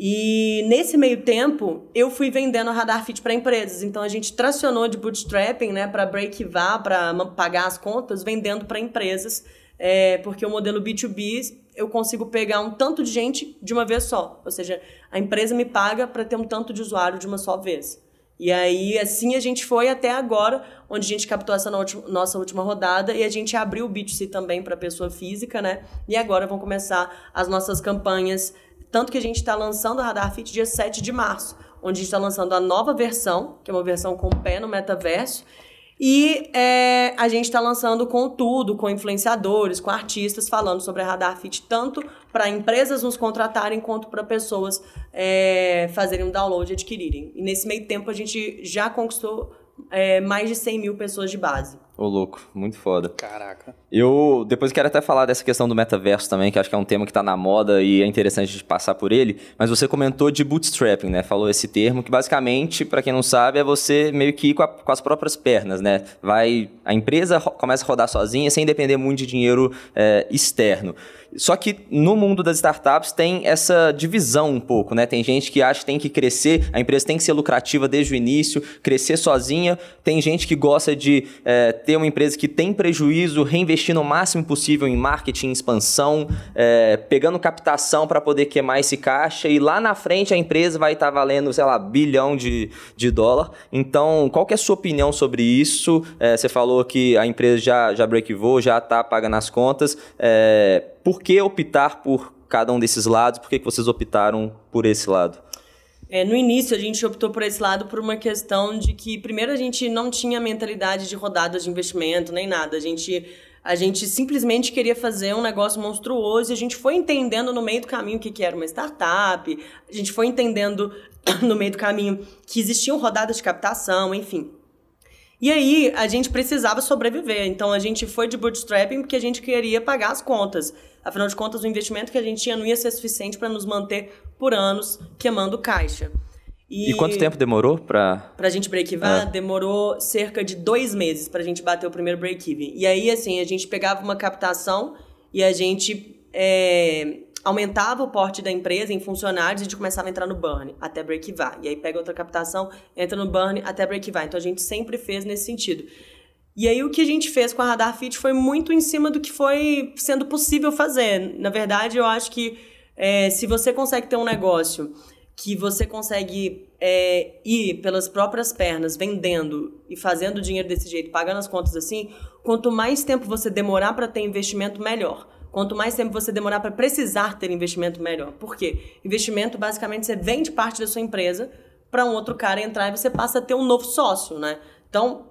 C: E nesse meio tempo, eu fui vendendo a Radar Fit para empresas. Então a gente tracionou de bootstrapping, né, para break vá, para pagar as contas, vendendo para empresas, é, porque o modelo B2B eu consigo pegar um tanto de gente de uma vez só. Ou seja, a empresa me paga para ter um tanto de usuário de uma só vez. E aí, assim, a gente foi até agora, onde a gente captou essa no- nossa última rodada e a gente abriu o B2C também para pessoa física, né? E agora vão começar as nossas campanhas. Tanto que a gente está lançando a Radar Fit dia 7 de março, onde a gente está lançando a nova versão, que é uma versão com pé no metaverso. E é, a gente está lançando com tudo, com influenciadores, com artistas, falando sobre a Radar Fit, tanto para empresas nos contratarem, quanto para pessoas é, fazerem um download e adquirirem. E nesse meio tempo a gente já conquistou é, mais de 100 mil pessoas de base.
A: Ô, louco, muito foda.
B: Caraca.
A: Eu depois quero até falar dessa questão do metaverso também, que acho que é um tema que tá na moda e é interessante de passar por ele. Mas você comentou de bootstrapping, né? Falou esse termo, que basicamente, para quem não sabe, é você meio que ir com, a- com as próprias pernas, né? Vai. A empresa começa a rodar sozinha sem depender muito de dinheiro é, externo. Só que no mundo das startups tem essa divisão um pouco, né? Tem gente que acha que tem que crescer, a empresa tem que ser lucrativa desde o início, crescer sozinha. Tem gente que gosta de é, ter uma empresa que tem prejuízo, reinvestindo o máximo possível em marketing, expansão, é, pegando captação para poder queimar esse caixa e lá na frente a empresa vai estar valendo, sei lá, bilhão de, de dólar. Então, qual que é a sua opinião sobre isso? É, você falou que a empresa já, já break-even, já está pagando as contas. É, por que optar por cada um desses lados? Por que, que vocês optaram por esse lado?
C: É, no início, a gente optou por esse lado por uma questão de que, primeiro, a gente não tinha mentalidade de rodadas de investimento, nem nada. A gente, a gente simplesmente queria fazer um negócio monstruoso e a gente foi entendendo no meio do caminho o que, que era uma startup, a gente foi entendendo no meio do caminho que existiam rodadas de captação, enfim. E aí a gente precisava sobreviver. Então a gente foi de bootstrapping porque a gente queria pagar as contas. Afinal de contas, o investimento que a gente tinha não ia ser suficiente para nos manter por anos queimando caixa.
A: E, e quanto tempo demorou para
C: Pra gente break-even? É. Demorou cerca de dois meses pra gente bater o primeiro break-even. E aí, assim, a gente pegava uma captação e a gente é, aumentava o porte da empresa em funcionários e a gente começava a entrar no burn até break-even. E aí pega outra captação, entra no burn até break-even. Então a gente sempre fez nesse sentido. E aí o que a gente fez com a Radar Fit foi muito em cima do que foi sendo possível fazer. Na verdade, eu acho que é, se você consegue ter um negócio que você consegue é, ir pelas próprias pernas, vendendo e fazendo dinheiro desse jeito, pagando as contas assim, quanto mais tempo você demorar para ter investimento, melhor. Quanto mais tempo você demorar para precisar ter investimento, melhor. Por quê? Investimento, basicamente, você vende parte da sua empresa para um outro cara entrar e você passa a ter um novo sócio, né? Então,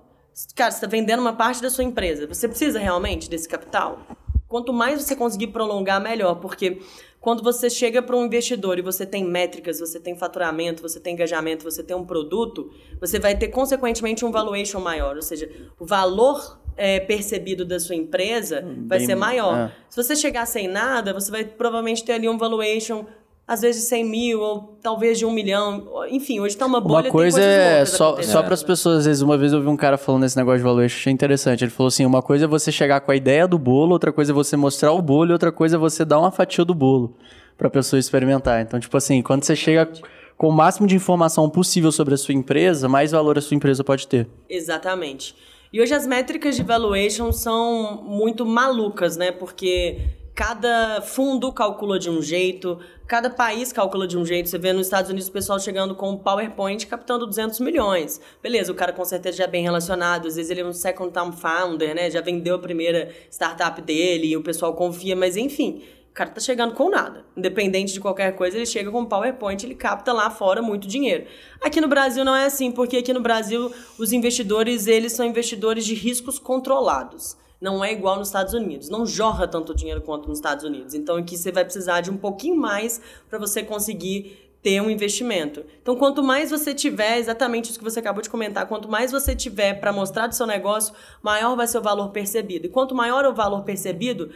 C: cara, você está vendendo uma parte da sua empresa. Você precisa realmente desse capital? Quanto mais você conseguir prolongar, melhor, porque quando você chega para um investidor e você tem métricas, você tem faturamento, você tem engajamento, você tem um produto, você vai ter consequentemente um valuation maior, ou seja, o valor é, percebido da sua empresa hum, vai ser maior. É. Se você chegar sem nada, você vai provavelmente ter ali um valuation às vezes de 100 mil, ou talvez de um milhão. Enfim, hoje está uma bolha.
B: Uma coisa é, só, só para as pessoas, às vezes, uma vez eu vi um cara falando esse negócio de valuation, achei interessante. Ele falou assim: uma coisa é você chegar com a ideia do bolo, outra coisa é você mostrar o bolo, e outra coisa é você dar uma fatia do bolo para a pessoa experimentar. Então, tipo assim, quando você chega com o máximo de informação possível sobre a sua empresa, mais valor a sua empresa pode ter.
C: Exatamente. E hoje as métricas de valuation são muito malucas, né? Porque cada fundo calcula de um jeito, cada país calcula de um jeito. Você vê nos Estados Unidos o pessoal chegando com o PowerPoint captando 200 milhões. Beleza, o cara com certeza já é bem relacionado, às vezes ele é um second time founder, né? Já vendeu a primeira startup dele e o pessoal confia, mas enfim, o cara tá chegando com nada. Independente de qualquer coisa, ele chega com PowerPoint, ele capta lá fora muito dinheiro. Aqui no Brasil não é assim, porque aqui no Brasil os investidores, eles são investidores de riscos controlados não é igual nos Estados Unidos. Não jorra tanto dinheiro quanto nos Estados Unidos. Então aqui você vai precisar de um pouquinho mais para você conseguir ter um investimento. Então, quanto mais você tiver, exatamente isso que você acabou de comentar, quanto mais você tiver para mostrar do seu negócio, maior vai ser o valor percebido. E quanto maior o valor percebido,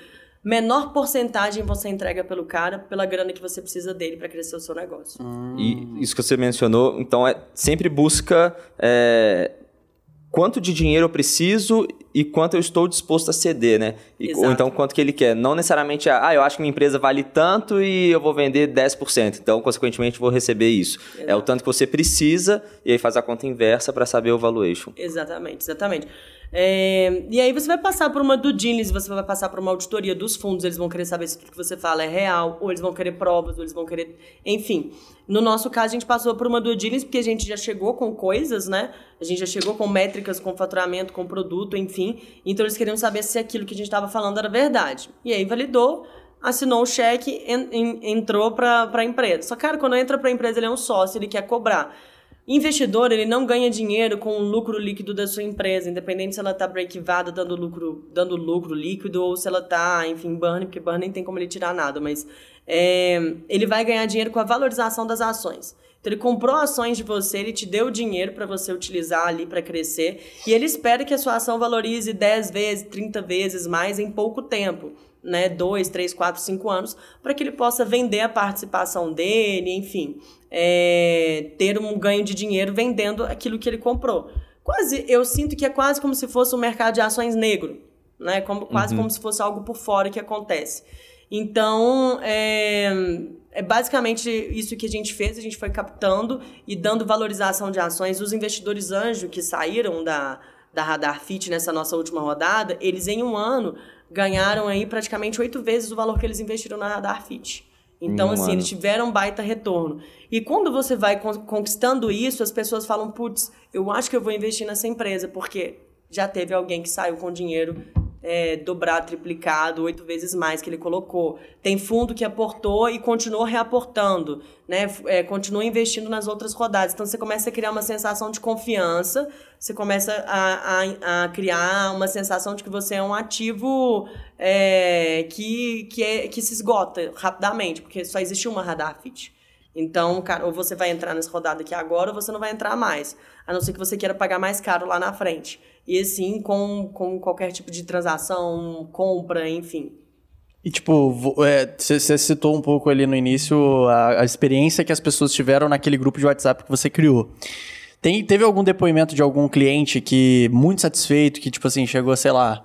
C: menor porcentagem você entrega pelo cara, pela grana que você precisa dele para crescer o seu negócio.
A: Hum. E isso que você mencionou, então, é sempre busca é, quanto de dinheiro eu preciso e quanto eu estou disposto a ceder, né? E, ou então quanto que ele quer. Não necessariamente, ah, eu acho que minha empresa vale tanto e eu vou vender 10%. Então, consequentemente, vou receber isso. Exato. É o tanto que você precisa e aí faz a conta inversa para saber o valuation.
C: Exatamente, exatamente. É, e aí você vai passar por uma diligence, você vai passar por uma auditoria dos fundos, eles vão querer saber se tudo que você fala é real, ou eles vão querer provas, ou eles vão querer... Enfim, no nosso caso a gente passou por uma diligence porque a gente já chegou com coisas, né? A gente já chegou com métricas, com faturamento, com produto, enfim. Então eles queriam saber se aquilo que a gente estava falando era verdade. E aí validou, assinou o cheque, en, en, entrou para a empresa. Só, cara, quando entra para a empresa, ele é um sócio, ele quer cobrar. Investidor, ele não ganha dinheiro com o lucro líquido da sua empresa, independente se ela está break-evada dando lucro, dando lucro líquido ou se ela está, enfim, burn, porque burn nem tem como ele tirar nada, mas é, ele vai ganhar dinheiro com a valorização das ações. Então ele comprou ações de você, ele te deu dinheiro para você utilizar ali para crescer e ele espera que a sua ação valorize 10 vezes, 30 vezes mais em pouco tempo né, dois, três, quatro, cinco anos, para que ele possa vender a participação dele, enfim, é, ter um ganho de dinheiro vendendo aquilo que ele comprou. Quase, eu sinto que é quase como se fosse um mercado de ações negro, né, como, quase uhum. como se fosse algo por fora que acontece. Então, é, é basicamente isso que a gente fez, a gente foi captando e dando valorização de ações. Os investidores anjo que saíram da, da Radar Fit nessa nossa última rodada, eles em um ano ganharam aí praticamente oito vezes o valor que eles investiram na Radar Fit. Então, assim, ano. eles tiveram um baita retorno. E quando você vai conquistando isso, as pessoas falam, putz, eu acho que eu vou investir nessa empresa, porque já teve alguém que saiu com dinheiro é, dobrar, triplicado, oito vezes mais que ele colocou. Tem fundo que aportou e continuou reaportando, né? É, continua investindo nas outras rodadas. Então você começa a criar uma sensação de confiança, você começa a, a, a criar uma sensação de que você é um ativo é, que, que, é, que se esgota rapidamente, porque só existe uma radar fit. Então, cara, ou você vai entrar nessa rodada aqui agora ou você não vai entrar mais. A não ser que você queira pagar mais caro lá na frente. E assim, com, com qualquer tipo de transação, compra, enfim.
B: E, tipo, você é, citou um pouco ali no início a, a, experiência que as pessoas tiveram naquele grupo de WhatsApp que você criou. Tem, teve algum depoimento de algum cliente que muito satisfeito, que, tipo assim, chegou, sei lá,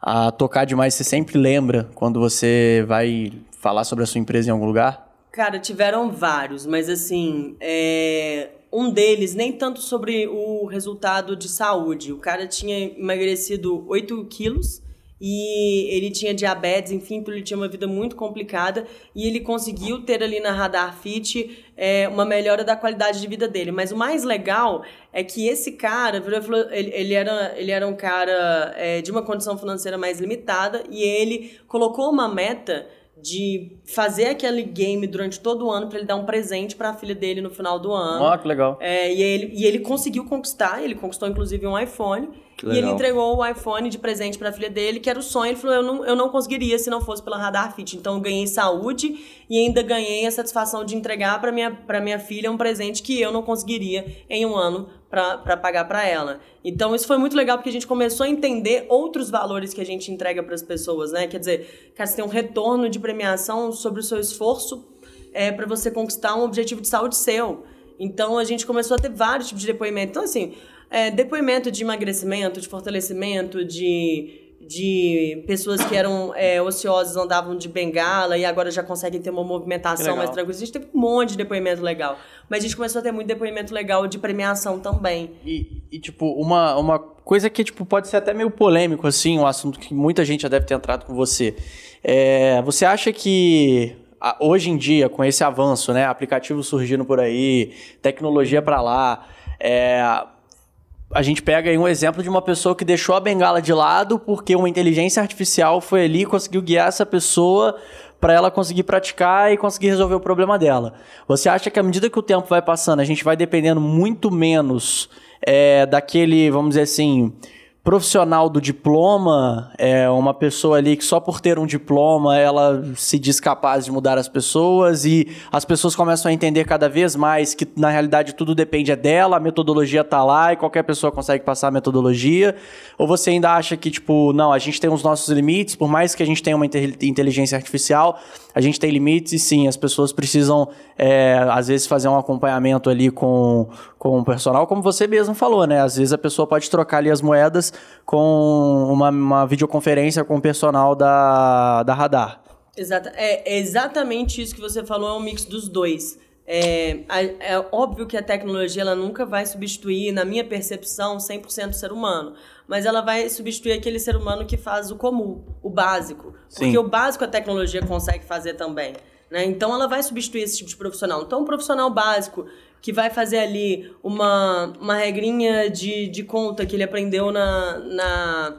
B: a tocar demais? Você sempre lembra quando você vai falar sobre a sua empresa em algum lugar?
C: Cara, tiveram vários, mas assim, é... um deles nem tanto sobre o resultado de saúde. O cara tinha emagrecido 8 quilos e ele tinha diabetes, enfim, então ele tinha uma vida muito complicada e ele conseguiu ter ali na Radar Fit é, uma melhora da qualidade de vida dele. Mas o mais legal é que esse cara, ele, ele era, ele era um cara é, de uma condição financeira mais limitada e ele colocou uma meta de fazer aquele game durante todo o ano para ele dar um presente para a filha dele no final do ano.
B: Ah, que legal.
C: É, e, ele, e ele conseguiu conquistar, ele conquistou inclusive um iPhone. E ele entregou o iPhone de presente para a filha dele, que era o sonho. Ele falou: eu não, eu não conseguiria se não fosse pela Radar Fit. Então eu ganhei saúde e ainda ganhei a satisfação de entregar para minha, minha filha um presente que eu não conseguiria em um ano para pagar para ela. Então isso foi muito legal porque a gente começou a entender outros valores que a gente entrega para as pessoas, né? Quer dizer, cara, você tem um retorno de premiação sobre o seu esforço é, para você conquistar um objetivo de saúde seu. Então a gente começou a ter vários tipos de depoimento. Então, assim, é, depoimento de emagrecimento, de fortalecimento, de de pessoas que eram é, ociosas, andavam de bengala e agora já conseguem ter uma movimentação mais tranquila. A gente teve um monte de depoimento legal. Mas a gente começou a ter muito depoimento legal de premiação também.
B: E, e tipo, uma, uma coisa que tipo, pode ser até meio polêmico, assim, um assunto que muita gente já deve ter entrado com você. É, você acha que hoje em dia, com esse avanço, né, aplicativos surgindo por aí, tecnologia para lá, é, a gente pega aí um exemplo de uma pessoa que deixou a bengala de lado porque uma inteligência artificial foi ali e conseguiu guiar essa pessoa para ela conseguir praticar e conseguir resolver o problema dela. Você acha que à medida que o tempo vai passando, a gente vai dependendo muito menos é, daquele, vamos dizer assim, profissional do diploma, é uma pessoa ali que só por ter um diploma ela se diz capaz de mudar as pessoas e as pessoas começam a entender cada vez mais que na realidade tudo depende é dela, a metodologia tá lá e qualquer pessoa consegue passar a metodologia? Ou você ainda acha que tipo, não, a gente tem os nossos limites, por mais que a gente tenha uma inteligência artificial, a gente tem limites e sim, as pessoas precisam é, às vezes fazer um acompanhamento ali com, com o personal, como você mesmo falou, né? Às vezes a pessoa pode trocar ali as moedas com uma, uma videoconferência com o personal da, da Radar.
C: Exata, é, é exatamente isso que você falou, é um mix dos dois. É, é, óbvio que a tecnologia ela nunca vai substituir, na minha percepção, 100% do ser humano. Mas ela vai substituir aquele ser humano que faz o comum, o básico. Sim. Porque o básico a tecnologia consegue fazer também. Né? Então ela vai substituir esse tipo de profissional. Então, um profissional básico que vai fazer ali uma, uma regrinha de, de conta que ele aprendeu na, na,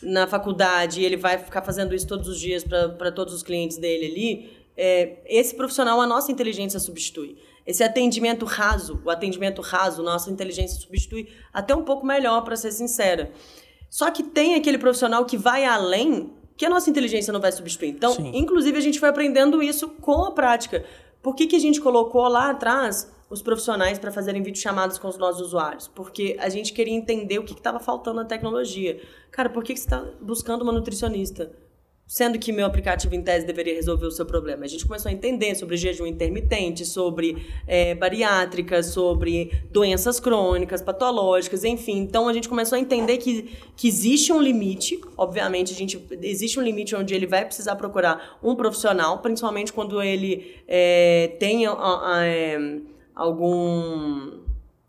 C: na faculdade e ele vai ficar fazendo isso todos os dias para todos os clientes dele ali, é, esse profissional a nossa inteligência substitui. Esse atendimento raso, o atendimento raso, nossa inteligência substitui até um pouco melhor, para ser sincera. Só que tem aquele profissional que vai além que a nossa inteligência não vai substituir. Então, Sim. inclusive, a gente foi aprendendo isso com a prática. Por que, que a gente colocou lá atrás os profissionais para fazerem videochamadas com os nossos usuários, porque a gente queria entender o que estava faltando na tecnologia. Cara, por que, que você está buscando uma nutricionista? Sendo que meu aplicativo em tese deveria resolver o seu problema. A gente começou a entender sobre jejum intermitente, sobre é, bariátrica, sobre doenças crônicas, patológicas, enfim. Então a gente começou a entender que, que existe um limite. Obviamente, a gente, existe um limite onde ele vai precisar procurar um profissional, principalmente quando ele é, tem. É, algum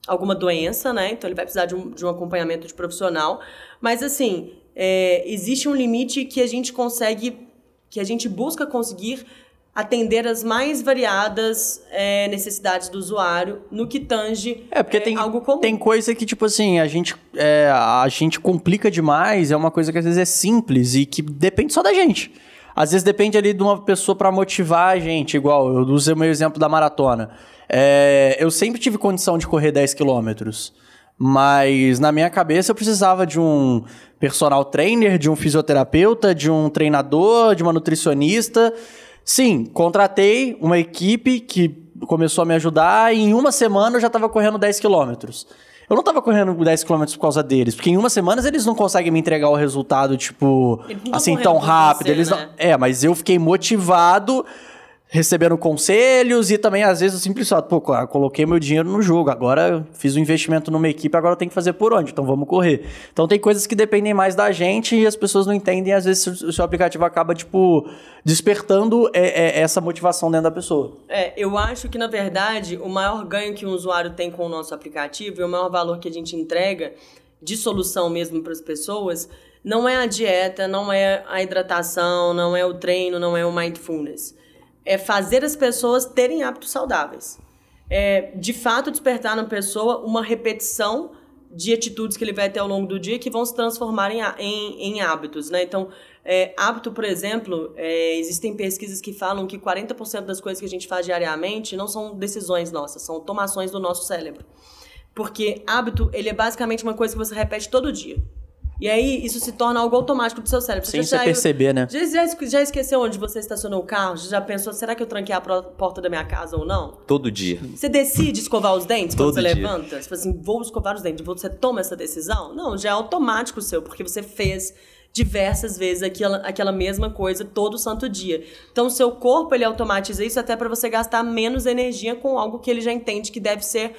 C: alguma doença, né? Então ele vai precisar de um, de um acompanhamento de profissional. Mas assim, é, existe um limite que a gente consegue, que a gente busca conseguir atender as mais variadas é, necessidades do usuário no que tange
B: é, porque é, tem, algo comum. Tem coisa que, tipo assim, a gente, é, a gente complica demais, é uma coisa que às vezes é simples e que depende só da gente. Às vezes depende ali de uma pessoa para motivar a gente, igual eu usei o meu exemplo da maratona. É, eu sempre tive condição de correr 10 quilômetros. Mas na minha cabeça eu precisava de um personal trainer, de um fisioterapeuta, de um treinador, de uma nutricionista. Sim, contratei uma equipe que começou a me ajudar e em uma semana eu já estava correndo 10 quilômetros. Eu não tava correndo 10 km por causa deles, porque em uma semana eles não conseguem me entregar o resultado, tipo, assim, tão rápido. Você, eles né? não... É, mas eu fiquei motivado recebendo conselhos e também, às vezes, o simples fato, pô, coloquei meu dinheiro no jogo, agora fiz um investimento numa equipe, agora tenho que fazer por onde? Então vamos correr. Então tem coisas que dependem mais da gente e as pessoas não entendem, às vezes o seu aplicativo acaba, tipo, despertando é, é, essa motivação dentro da pessoa.
C: É, eu acho que, na verdade, o maior ganho que um usuário tem com o nosso aplicativo e o maior valor que a gente entrega de solução mesmo para as pessoas não é a dieta, não é a hidratação, não é o treino, não é o mindfulness é fazer as pessoas terem hábitos saudáveis. É, de fato, despertar na pessoa uma repetição de atitudes que ele vai ter ao longo do dia que vão se transformar em, em, em hábitos, né? Então, é, hábito, por exemplo, é, existem pesquisas que falam que 40% das coisas que a gente faz diariamente não são decisões nossas, são tomações do nosso cérebro. Porque hábito, ele é basicamente uma coisa que você repete todo dia. E aí, isso se torna algo automático do seu cérebro.
B: Sem você, perceber, né?
C: Já, já, já, esqueceu onde você estacionou o carro? Já pensou, será que eu tranquei a porta da minha casa ou não?
A: Todo dia.
C: Você decide escovar os dentes Todo quando você dia. levanta? Você fala assim, vou escovar os dentes. Você toma essa decisão? Não, já é automático seu, porque você fez diversas vezes aquela, aquela mesma coisa todo santo dia. Então, o seu corpo, ele automatiza isso até para você gastar menos energia com algo que ele já entende que deve ser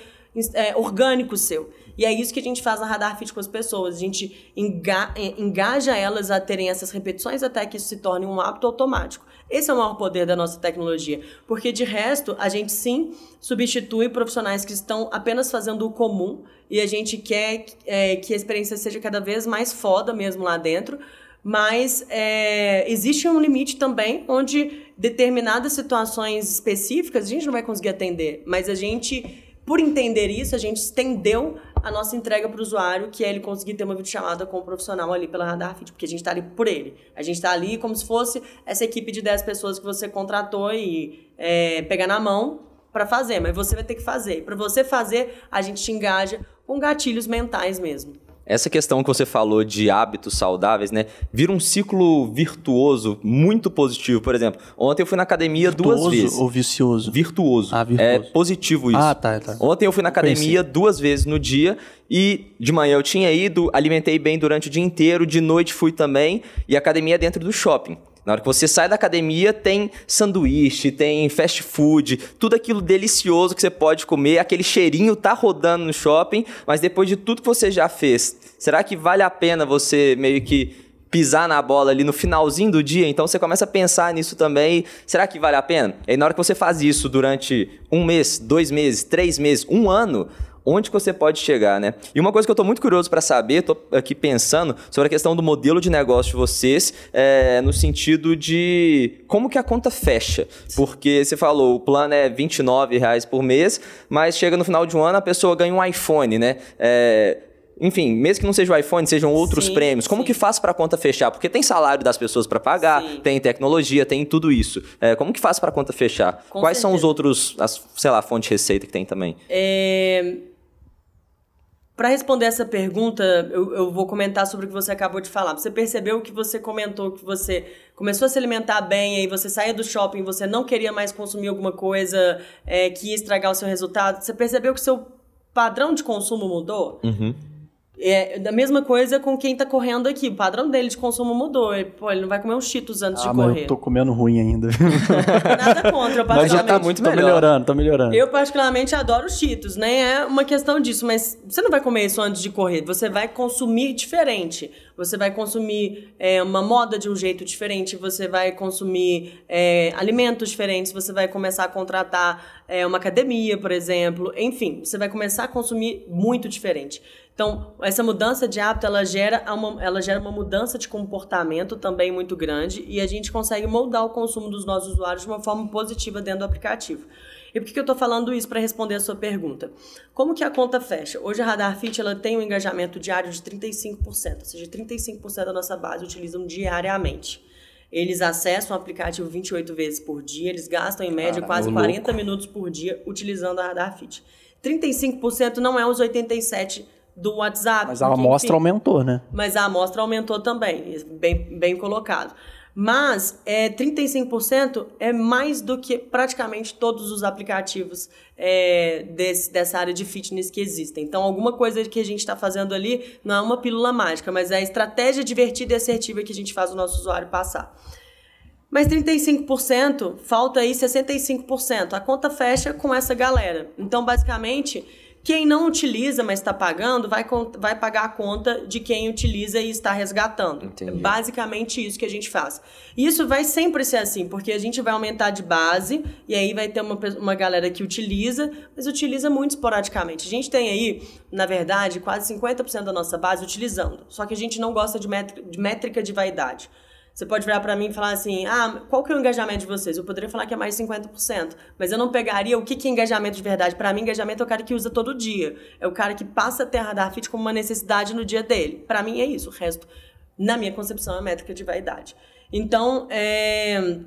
C: é, orgânico seu. E é isso que a gente faz na Radar Fit com as pessoas. A gente enga engaja elas a terem essas repetições até que isso se torne um hábito automático. Esse é o maior poder da nossa tecnologia. Porque, de resto, a gente sim substitui profissionais que estão apenas fazendo o comum e a gente quer é, que a experiência seja cada vez mais foda mesmo lá dentro. Mas é, existe um limite também onde determinadas situações específicas a gente não vai conseguir atender. Mas a gente por entender isso, a gente estendeu a nossa entrega para o usuário, que é ele conseguir ter uma videochamada com o um profissional ali pela Radar Fit, porque a gente está ali por ele. A gente está ali como se fosse essa equipe de 10 pessoas que você contratou e é, pegar na mão para fazer, mas você vai ter que fazer. Para você fazer, a gente te engaja com gatilhos mentais mesmo.
A: Essa questão que você falou de hábitos saudáveis, né? Vira um ciclo virtuoso muito positivo. Por exemplo, ontem eu fui na academia virtuoso duas vezes.
B: ou vicioso?
A: Virtuoso. Ah, virtuoso. É positivo isso.
B: Ah, tá, tá.
A: Ontem eu fui na academia Conheci. duas vezes no dia e de manhã eu tinha ido, alimentei bem durante o dia inteiro, de noite fui também e academia é dentro do shopping. Na hora que você sai da academia, tem sanduíche, tem fast food, tudo aquilo delicioso que você pode comer, aquele cheirinho tá rodando no shopping, mas depois de tudo que você já fez, será que vale a pena você meio que pisar na bola ali no finalzinho do dia? Então você começa a pensar nisso também. Será que vale a pena? E na hora que você faz isso durante um mês, dois meses, três meses, um ano, onde que você pode chegar, né? E uma coisa que eu estou muito curioso para saber, estou aqui pensando sobre a questão do modelo de negócio de vocês, é, no sentido de como que a conta fecha. Porque você falou, o plano é 29 reais por mês, mas chega no final de um ano a pessoa ganha um iPhone, né? É, enfim, mesmo que não seja o iPhone, sejam outros sim, prêmios. Como sim. que faz para a conta fechar? Porque tem salário das pessoas para pagar, sim. tem tecnologia, tem tudo isso. É, como que faz para a conta fechar? Com Quais certeza. são os outros, as, sei lá, fonte de receita que tem também?
C: É... Para responder essa pergunta, eu, eu, vou comentar sobre o que você acabou de falar. Você percebeu que você comentou que você começou a se alimentar bem, aí você saía do shopping, você não queria mais consumir alguma coisa é, que ia estragar o seu resultado. Você percebeu que seu padrão de consumo mudou?
A: Uhum.
C: É da mesma coisa com quem tá correndo aqui. O padrão dele de consumo mudou. Ele, pô, ele não vai comer uns cheetos antes ah, de correr.
B: eu tô comendo ruim ainda.
C: Nada contra, eu
B: Mas já tá muito melhor. Tô melhorando, tô melhorando.
C: Eu particularmente adoro cheetos, nem né? é uma questão disso, mas você não vai comer isso antes de correr. Você vai consumir diferente. Você vai consumir é, uma moda de um jeito diferente, você vai consumir é, alimentos diferentes, você vai começar a contratar é, uma academia, por exemplo. Enfim, você vai começar a consumir muito diferente. Então, essa mudança de hábito, ela gera uma, ela gera uma mudança de comportamento também muito grande e a gente consegue moldar o consumo dos nossos usuários de uma forma positiva dentro do aplicativo. E por que eu estou falando isso para responder a sua pergunta? Como que a conta fecha? Hoje a Radar Fit ela tem um engajamento diário de 35%, ou seja, 35% da nossa base utilizam diariamente. Eles acessam o aplicativo 28 vezes por dia, eles gastam em média Cara, quase 40 louco. minutos por dia utilizando a Radar Fit. 35% não é os 87 do WhatsApp.
B: Mas a amostra enfim, aumentou, né?
C: Mas a amostra aumentou também, bem, bem colocado. Mas é, 35% é mais do que praticamente todos os aplicativos é, desse, dessa área de fitness que existem. Então, alguma coisa que a gente está fazendo ali não é uma pílula mágica, mas é a estratégia divertida e assertiva que a gente faz o nosso usuário passar. Mas 35%, falta aí 65%. A conta fecha com essa galera. Então, basicamente, quem não utiliza, mas está pagando, vai, vai pagar a conta de quem utiliza e está resgatando. Entendi. Basicamente isso que a gente faz. Isso vai sempre ser assim, porque a gente vai aumentar de base e aí vai ter uma, uma galera que utiliza, mas utiliza muito esporadicamente. A gente tem aí, na verdade, quase 50% da nossa base utilizando. Só que a gente não gosta de métrica de, métrica de vaidade. Você pode virar para mim e falar assim: ah, qual que é o engajamento de vocês? Eu poderia falar que é mais de 50%, mas eu não pegaria o que, que é engajamento de verdade. Para mim, engajamento é o cara que usa todo dia. É o cara que passa a ter radar fit como uma necessidade no dia dele. Para mim é isso. O resto, na minha concepção, é métrica de vaidade. Então, é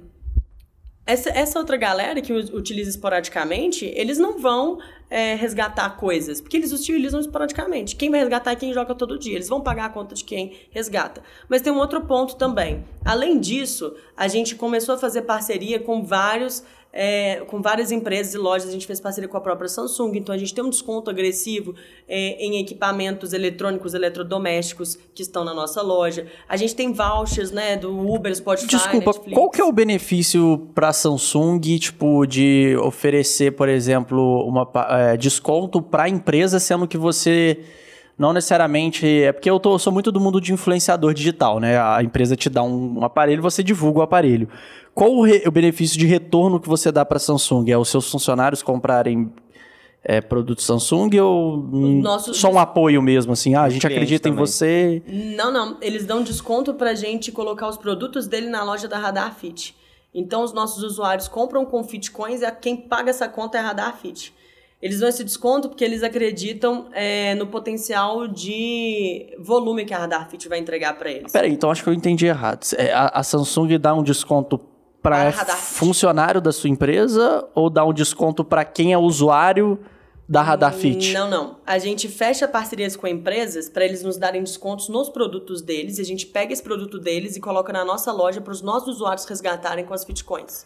C: essa, essa outra galera que utiliza esporadicamente, eles não vão é, resgatar coisas, porque eles utilizam esporadicamente. Quem vai resgatar é quem joga todo dia. Eles vão pagar a conta de quem resgata. Mas tem um outro ponto também. Além disso, a gente começou a fazer parceria com vários é, com várias empresas e lojas, a gente fez parceria com a própria Samsung, então a gente tem um desconto agressivo é, em equipamentos eletrônicos, eletrodomésticos que estão na nossa loja. A gente tem vouchers, né, do Uber, Spotify,
B: Desculpa,
C: Netflix.
B: qual que é o benefício para a Samsung, tipo, de oferecer, por exemplo, uma é, desconto para a empresa, sendo que você não necessariamente. É porque eu, tô, eu sou muito do mundo de influenciador digital, né? A empresa te dá um, um aparelho, você divulga o aparelho. Qual o, re, o benefício de retorno que você dá para a Samsung? É os seus funcionários comprarem é, produto Samsung ou Nosso só um apoio mesmo, assim? Ah, a gente acredita também. em você.
C: Não, não. Eles dão desconto para a gente colocar os produtos dele na loja da Radar Fit. Então, os nossos usuários compram com Fitcoins e quem paga essa conta é a Radar Fit. Eles dão esse desconto porque eles acreditam é, no potencial de volume que a Radar Fit vai entregar para eles.
B: Peraí, então acho que eu entendi errado. É, a, a Samsung dá um desconto para funcionário da sua empresa ou dá um desconto para quem é usuário da Radar Fit?
C: Não, não. A gente fecha parcerias com empresas para eles nos darem descontos nos produtos deles e a gente pega esse produto deles e coloca na nossa loja para os nossos usuários resgatarem com as Fitcoins.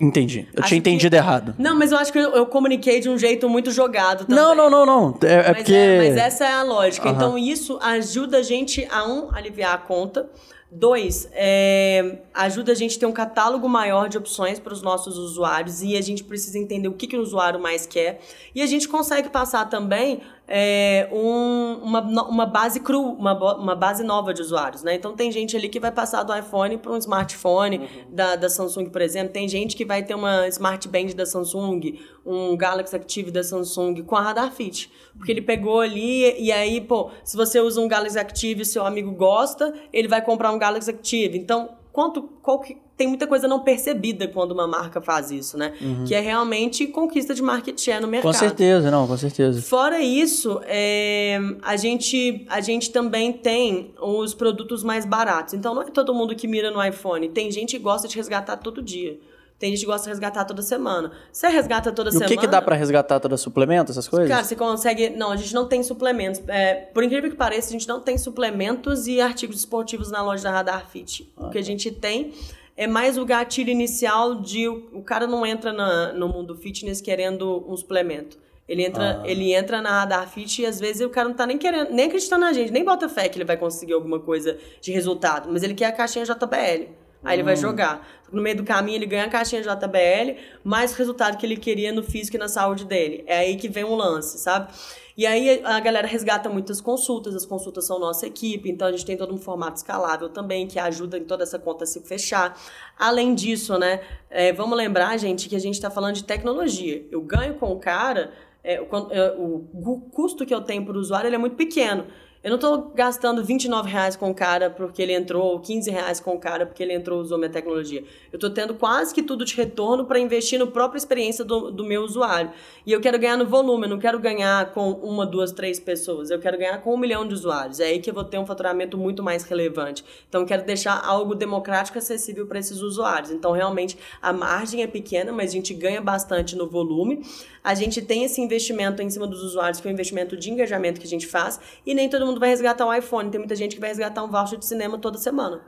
B: Entendi. Eu acho tinha entendido que... errado.
C: Não, mas eu acho que eu, eu, comuniquei de um jeito muito jogado também.
B: Não, não, não, não. É, é
C: mas
B: porque...
C: É, mas essa é a lógica. Uhum. Então, isso ajuda a gente a, um, aliviar a conta. Dois, é, ajuda a gente a ter um catálogo maior de opções para os nossos usuários e a gente precisa entender o que, que o usuário mais quer. E a gente consegue passar também é, um, uma, uma base cru, uma, uma base nova de usuários, né? Então tem gente ali que vai passar do iPhone para um smartphone uhum. da, da Samsung, por exemplo. Tem gente que vai ter uma Smart Band da Samsung, um Galaxy Active da Samsung com a Radar Fit. Porque ele pegou ali e aí, pô, se você usa um Galaxy Active e seu amigo gosta, ele vai comprar um Galaxy Active. Então, quanto, qual que, tem muita coisa não percebida quando uma marca faz isso, né? Uhum. Que é realmente conquista de market share no mercado.
B: Com certeza, não, com certeza.
C: Fora isso, é, a, gente, a gente também tem os produtos mais baratos. Então não é todo mundo que mira no iPhone. Tem gente que gosta de resgatar todo dia. Tem gente que gosta de resgatar toda semana. Você resgata toda
B: e
C: semana.
B: O que, que dá para resgatar toda suplemento, essas coisas?
C: Cara, você consegue. Não, a gente não tem suplementos. É, por incrível que pareça, a gente não tem suplementos e artigos esportivos na loja da Radar Fit. Ah, o que a tá. gente tem é mais o gatilho inicial de o, cara não entra na, no mundo fitness querendo um suplemento. Ele entra, ah. ele entra na Radar Fit e às vezes o cara não tá nem querendo, nem acreditando na gente, nem bota fé que ele vai conseguir alguma coisa de resultado, mas ele quer a caixinha JBL. Aí ele vai hum. jogar. No meio do caminho ele ganha a caixinha JBL, mais o resultado que ele queria no físico e na saúde dele. É aí que vem um lance, sabe? E aí a galera resgata muitas consultas, as consultas são nossa equipe, então a gente tem todo um formato escalável também que ajuda em toda essa conta a se fechar. Além disso, né, é, vamos lembrar, gente, que a gente está falando de tecnologia. Eu ganho com o cara, é, o, é, o, custo que eu tenho para o usuário é muito pequeno. Eu não estou gastando 29 reais com o cara porque ele entrou, ou 15 reais com o cara porque ele entrou usou minha tecnologia. Eu estou tendo quase que tudo de retorno para investir na própria experiência do, do meu usuário. E eu quero ganhar no volume, eu não quero ganhar com uma, duas, três pessoas. Eu quero ganhar com um milhão de usuários. É aí que eu vou ter um faturamento muito mais relevante. Então, eu quero deixar algo democrático e acessível para esses usuários. Então, realmente, a margem é pequena, mas a gente ganha bastante no volume. A gente tem esse investimento em cima dos usuários, que é um investimento de engajamento que a gente faz, e nem todo mundo vai resgatar um iPhone. Tem muita gente que vai resgatar um voucher de cinema toda semana.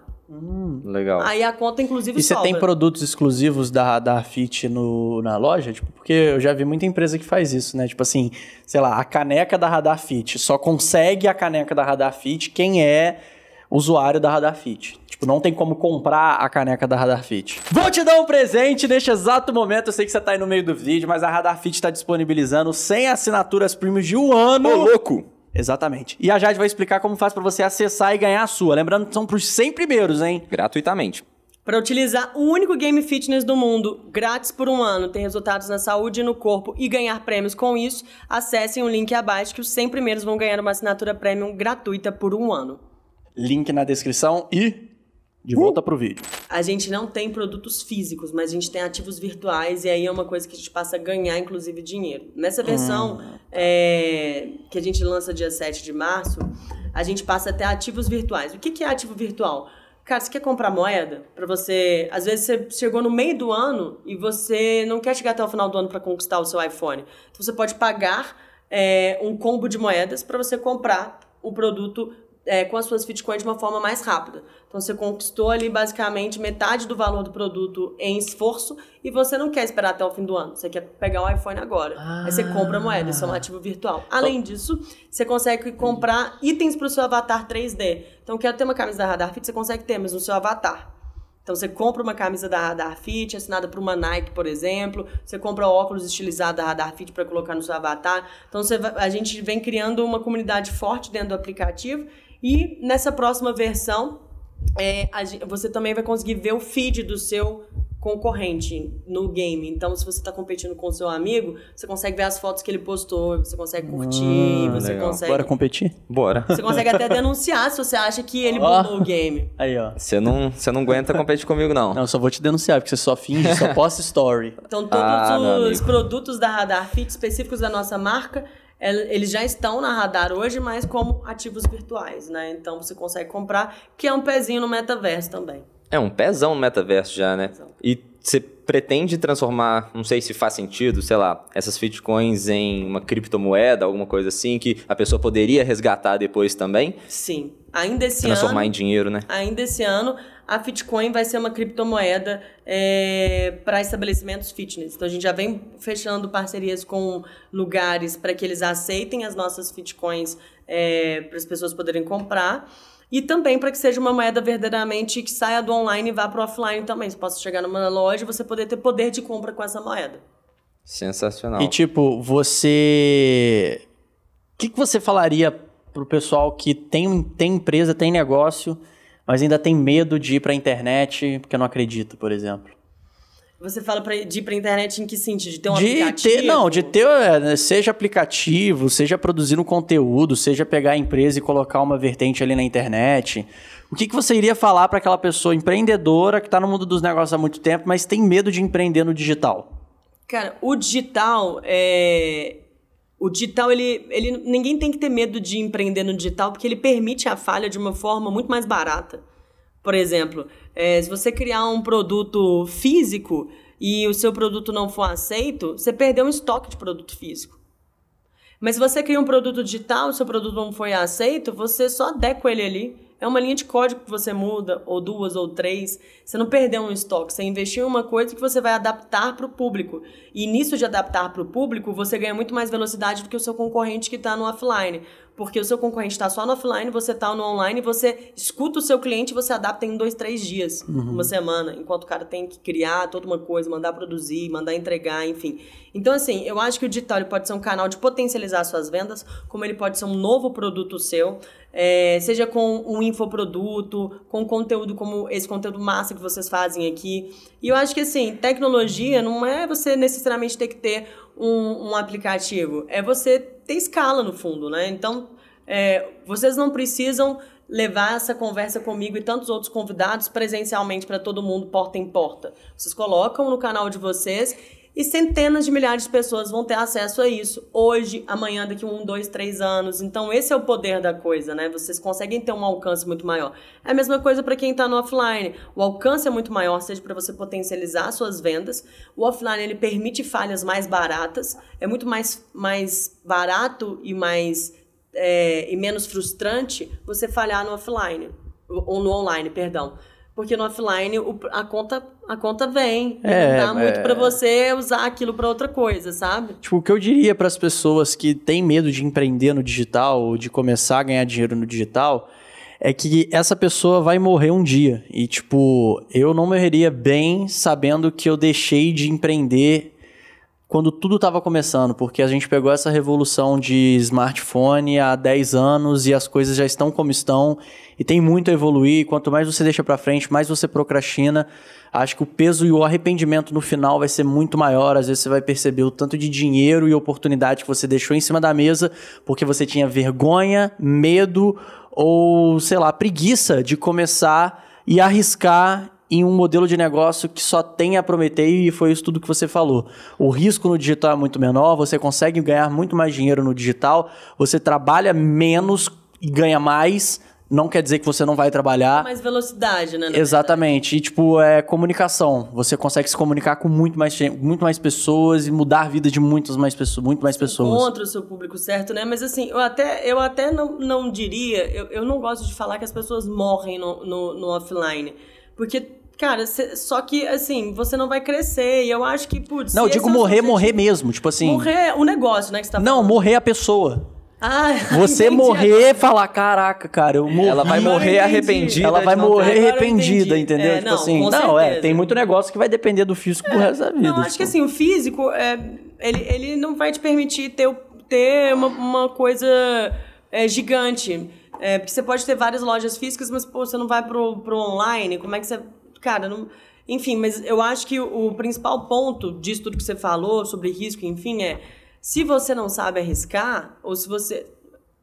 A: Legal.
C: Aí a conta, inclusive,
B: E você
C: sobra.
B: tem produtos exclusivos da Radar Fit no, na loja? Tipo, porque eu já vi muita empresa que faz isso, né? Tipo assim, sei lá, a caneca da Radar Fit. Só consegue a caneca da Radar Fit quem é usuário da Radar Fit. Tipo, não tem como comprar a caneca da Radar Fit. Vou te dar um presente neste exato momento. Eu sei que você tá aí no meio do vídeo, mas a Radar Fit tá disponibilizando 100 assinaturas premium de um ano.
A: Ô, louco!
B: Exatamente. E a Jade vai explicar como faz pra você acessar e ganhar a sua. Lembrando que são pros 100 primeiros, hein?
A: Gratuitamente.
C: Para utilizar o único game fitness do mundo, grátis por um ano, ter resultados na saúde e no corpo e ganhar prêmios com isso, acessem o link abaixo que os 100 primeiros vão ganhar uma assinatura premium gratuita por um ano.
B: Link na descrição e de volta pro vídeo.
C: A gente não tem produtos físicos, mas a gente tem ativos virtuais e aí é uma coisa que a gente passa a ganhar, inclusive, dinheiro. Nessa versão é, que a gente lança dia 7 de março, a gente passa a ter ativos virtuais. O que que é ativo virtual? Cara, você quer comprar moeda para você. Às vezes você chegou no meio do ano e você não quer chegar até o final do ano para conquistar o seu iPhone. Então você pode pagar é, um combo de moedas para você comprar o produto é, com as suas Bitcoins de uma forma mais rápida. Então você conquistou ali basicamente metade do valor do produto em esforço e você não quer esperar até o fim do ano. Você quer pegar o iPhone agora. Aí você compra a moeda, isso é um ativo virtual. Além disso, você consegue comprar itens para o seu avatar 3D. Então quero ter uma camisa da Radar Fit, você consegue ter, mas no seu avatar. Então você compra uma camisa da Radar Fit, assinada por uma Nike, por exemplo. Você compra óculos estilizados da Radar Fit para colocar no seu avatar. Então você a gente vem criando uma comunidade forte dentro do aplicativo. E nessa próxima versão, é, você também vai conseguir ver o feed do seu concorrente no game. Então, se você está competindo com o seu amigo, você consegue ver as fotos que ele postou, você consegue curtir, você
A: legal.
C: consegue.
B: Bora competir?
A: Bora.
C: Você consegue até denunciar se você acha que ele burlou o game.
B: Aí, ó.
A: Você não, você não aguenta competir comigo, não.
B: Não, eu só vou te denunciar, porque você só finge, só posta story.
C: Então, todos
A: Ah,
C: os produtos da Radar Fit específicos da nossa marca, el- eles já estão na Radar hoje, mas como ativos virtuais, né? Então, você consegue comprar, que é um pezinho no metaverso também.
A: É um pezão no metaverso já, né?
C: Pezão.
A: E você pretende transformar, não sei se faz sentido, sei lá, essas Bitcoins em uma criptomoeda, alguma coisa assim, que a pessoa poderia resgatar depois também?
C: Sim. Ainda esse
A: Transformar
C: ano...
A: em dinheiro, né?
C: Ainda esse ano, a Fitcoin vai ser uma criptomoeda para estabelecimentos fitness. Então, a gente já vem fechando parcerias com lugares para que eles aceitem as nossas Fitcoins para as pessoas poderem comprar. E também para que seja uma moeda verdadeiramente que saia do online e vá para o offline também. Você possa chegar numa loja e você poder ter poder de compra com essa moeda.
A: Sensacional.
B: E tipo, você. O que, que você falaria pro pessoal que tem, tem empresa, tem negócio, mas ainda tem medo de ir pra internet porque não acredita, por exemplo?
C: Você fala pra, de ir para internet em que sentido? De ter um
B: de
C: aplicativo?
B: ter, não, de ter, é, seja aplicativo, seja produzindo conteúdo, seja pegar a empresa e colocar uma vertente ali na internet. O que, que você iria falar para aquela pessoa empreendedora que está no mundo dos negócios há muito tempo, mas tem medo de empreender no digital?
C: Cara, o digital é. O digital, ele, ele. Ninguém tem que ter medo de empreender no digital, porque ele permite a falha de uma forma muito mais barata. Por exemplo, é, se você criar um produto físico e o seu produto não for aceito, você perdeu um estoque de produto físico. Mas se você cria um produto digital, o seu produto não foi aceito, você só adequa ele ali. É uma linha de código que você muda, ou duas, ou três. Você não perdeu um estoque, você investiu em uma coisa que você vai adaptar para o público. E nisso de adaptar para o público, você ganha muito mais velocidade do que o seu concorrente que está no offline. Porque o seu concorrente está só no offline, você está no online, você escuta o seu cliente e você adapta em dois, três dias, uma semana. Enquanto o cara tem que criar toda uma coisa, mandar produzir, mandar entregar, enfim. Então, assim, eu acho que o digital pode ser um canal de potencializar suas vendas, como ele pode ser um novo produto seu, é, seja com um infoproduto, com conteúdo como esse conteúdo massa que vocês fazem aqui. E eu acho que, assim, tecnologia não é você necessariamente ter que ter um, um aplicativo, é você ter escala no fundo, né? Então, é, vocês não precisam levar essa conversa comigo e tantos outros convidados presencialmente para todo mundo, porta em porta. Vocês colocam no canal de vocês e centenas de milhares de pessoas vão ter acesso a isso hoje, amanhã, daqui um, dois, três anos. Então, esse é o poder da coisa, né? Vocês conseguem ter um alcance muito maior. É a mesma coisa para quem está no offline. O alcance é muito maior, seja para você potencializar suas vendas. O offline ele permite falhas mais baratas, é muito mais, mais barato e mais é, e menos frustrante você falhar no offline ou no online, perdão. Porque no offline a conta, a conta vem.
B: É,
C: não dá muito
B: é.
C: pra você usar aquilo pra outra coisa, sabe?
B: Tipo, o que eu diria para as pessoas que têm medo de empreender no digital ou de começar a ganhar dinheiro no digital é que essa pessoa vai morrer um dia. E, tipo, eu não morreria bem sabendo que eu deixei de empreender quando tudo estava começando, porque a gente pegou essa revolução de smartphone há 10 anos e as coisas já estão como estão e tem muito a evoluir. Quanto mais você deixa para frente, mais você procrastina. Acho que o peso e o arrependimento no final vai ser muito maior. Às vezes você vai perceber o tanto de dinheiro e oportunidade que você deixou em cima da mesa porque você tinha vergonha, medo ou, sei lá, preguiça de começar e arriscar em um modelo de negócio que só tem a prometer e foi isso tudo que você falou. O risco no digital é muito menor, você consegue ganhar muito mais dinheiro no digital, você trabalha menos e ganha mais, não quer dizer que você não vai trabalhar.
C: Mais velocidade, né?
B: Exatamente. E, tipo, é comunicação. Você consegue se comunicar com muito mais, muito mais pessoas e mudar a vida de muitas mais pessoas, muito mais pessoas.
C: Encontra o seu público certo, né? Mas assim, eu até, eu até não, não diria, eu, eu não gosto de falar que as pessoas morrem no, no, no offline. Porque, cara, cê- só que assim, você não vai crescer. E eu acho que, putz.
B: Não, eu digo
C: é
B: morrer, morrer mesmo. Tipo assim.
C: Morrer o negócio, né? Que você tá
B: Não,
C: falando.
B: morrer a pessoa.
C: Ah,
B: Você
C: entendi
B: morrer e falar, caraca, cara, eu morri.
A: Ela vai morrer
C: entendi.
A: arrependida.
B: Ela vai
A: ter-
B: morrer arrependida, entendeu?
C: É,
B: tipo
C: não,
B: assim,
C: com
B: não, é,
C: certeza.
B: tem muito negócio que vai depender do físico pro resto da vida.
C: Não, acho que
B: tipo.
C: assim, o físico, é, ele, ele não vai te permitir ter, ter uma, uma coisa é, gigante. É, porque você pode ter várias lojas físicas, mas pô, você não vai pro, pro online, como é que você. Cara, não. Enfim, mas eu acho que o, principal ponto disso tudo que você falou sobre risco, enfim, é se você não sabe arriscar, ou se você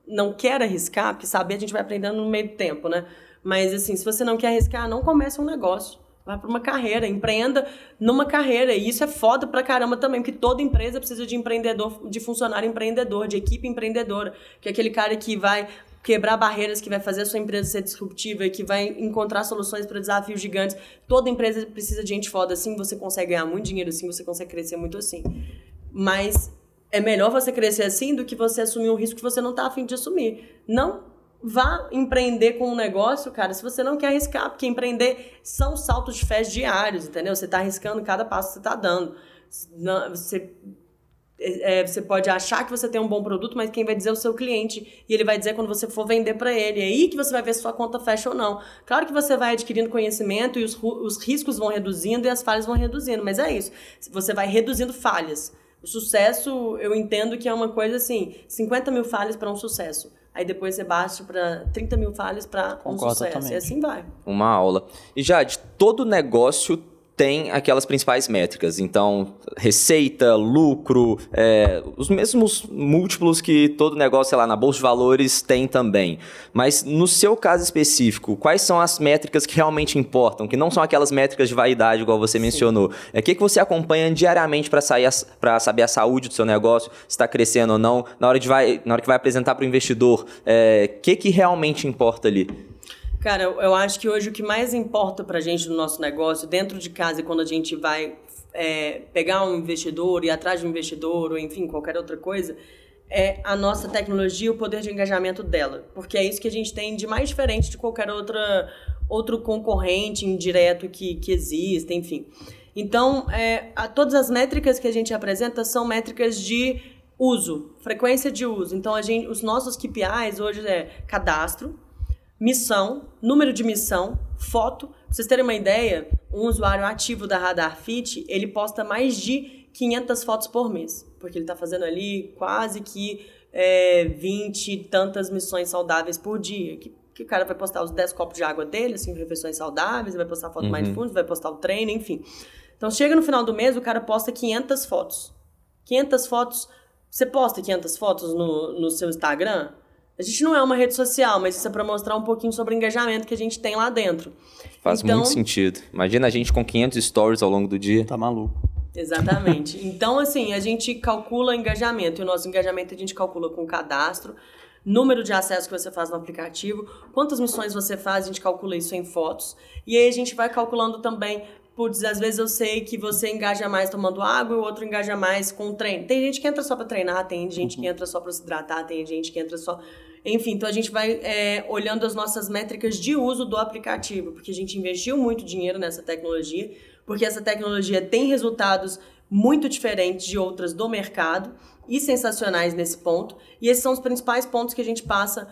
C: não quer arriscar, porque saber a gente vai aprendendo no meio do tempo, né? Mas assim, se você não quer arriscar, não comece um negócio. Vai para uma carreira, empreenda numa carreira. E isso é foda pra caramba também, porque toda empresa precisa de empreendedor, de funcionário empreendedor, de equipe empreendedora. Que é aquele cara que vai quebrar barreiras, que vai fazer a sua empresa ser disruptiva e que vai encontrar soluções para desafios gigantes. Toda empresa precisa de gente foda assim, você consegue ganhar muito dinheiro assim, você consegue crescer muito assim. Mas é melhor você crescer assim do que você assumir um risco que você não tá afim de assumir. Não vá empreender com um negócio, cara, se você não quer arriscar, porque empreender são saltos de fé diários, entendeu? Você tá arriscando cada passo que você tá dando. Você é, você pode achar que você tem um bom produto, mas quem vai dizer é o seu cliente. E ele vai dizer quando você for vender para ele. É aí que você vai ver se sua conta fecha ou não. Claro que você vai adquirindo conhecimento e os, os riscos vão reduzindo e as falhas vão reduzindo, mas é isso. Você vai reduzindo falhas. O sucesso, eu entendo que é uma coisa assim: 50 mil falhas para um sucesso. Aí depois você baixa para 30 mil falhas para um sucesso.
B: totalmente.
C: E assim vai.
A: Uma aula. E Jade, todo negócio tem aquelas principais métricas. Então, receita, lucro, é, os mesmos múltiplos que todo negócio, sei lá, na Bolsa de Valores tem também. Mas no seu caso específico, quais são as métricas que realmente importam? Que não são aquelas métricas de vaidade, igual você mencionou. É o que, que você acompanha diariamente para saber a saúde do seu negócio, se está crescendo ou não? Na hora, de vai, na hora que vai apresentar para o investidor, é, o que, que realmente importa ali?
C: Cara, eu, acho que hoje o que mais importa pra gente no nosso negócio, dentro de casa e quando a gente vai é, pegar um investidor, ir atrás de um investidor, ou enfim, qualquer outra coisa, é a nossa tecnologia e o poder de engajamento dela. Porque é isso que a gente tem de mais diferente de qualquer outra, outro concorrente indireto que, que exista, enfim. Então, é, a, todas as métricas que a gente apresenta são métricas de uso, frequência de uso. Então, a gente, os nossos KPIs hoje é cadastro, missão, número de missão, foto. Pra vocês terem uma ideia, um usuário ativo da Radar Fit, ele posta mais de 500 fotos por mês. Porque ele tá fazendo ali quase que é, 20 e tantas missões saudáveis por dia. Que, que o cara vai postar os 10 copos de água dele, assim, refeições saudáveis, vai postar foto mais fundo, vai postar o treino, enfim. Então, chega no final do mês, o cara posta 500 fotos. 500 fotos... Você posta 500 fotos no, no seu Instagram? A gente não é uma rede social, mas isso é para mostrar um pouquinho sobre o engajamento que a gente tem lá dentro.
A: Faz
C: Então-
A: muito sentido. Imagina a gente com 500 stories ao longo do dia.
B: Tá maluco.
C: Exatamente. Então, assim, a gente calcula engajamento. E o nosso engajamento a gente calcula com cadastro, número de acessos que você faz no aplicativo, quantas missões você faz, a gente calcula isso em fotos. E aí a gente vai calculando também. Putz, às vezes eu sei que você engaja mais tomando água e o outro engaja mais com treino. Tem gente que entra só pra treinar, tem gente que entra só pra se hidratar, tem gente que entra só. Enfim, então a gente vai é, olhando as nossas métricas de uso do aplicativo, porque a gente investiu muito dinheiro nessa tecnologia, porque essa tecnologia tem resultados muito diferentes de outras do mercado e sensacionais nesse ponto. E esses são os principais pontos que a gente passa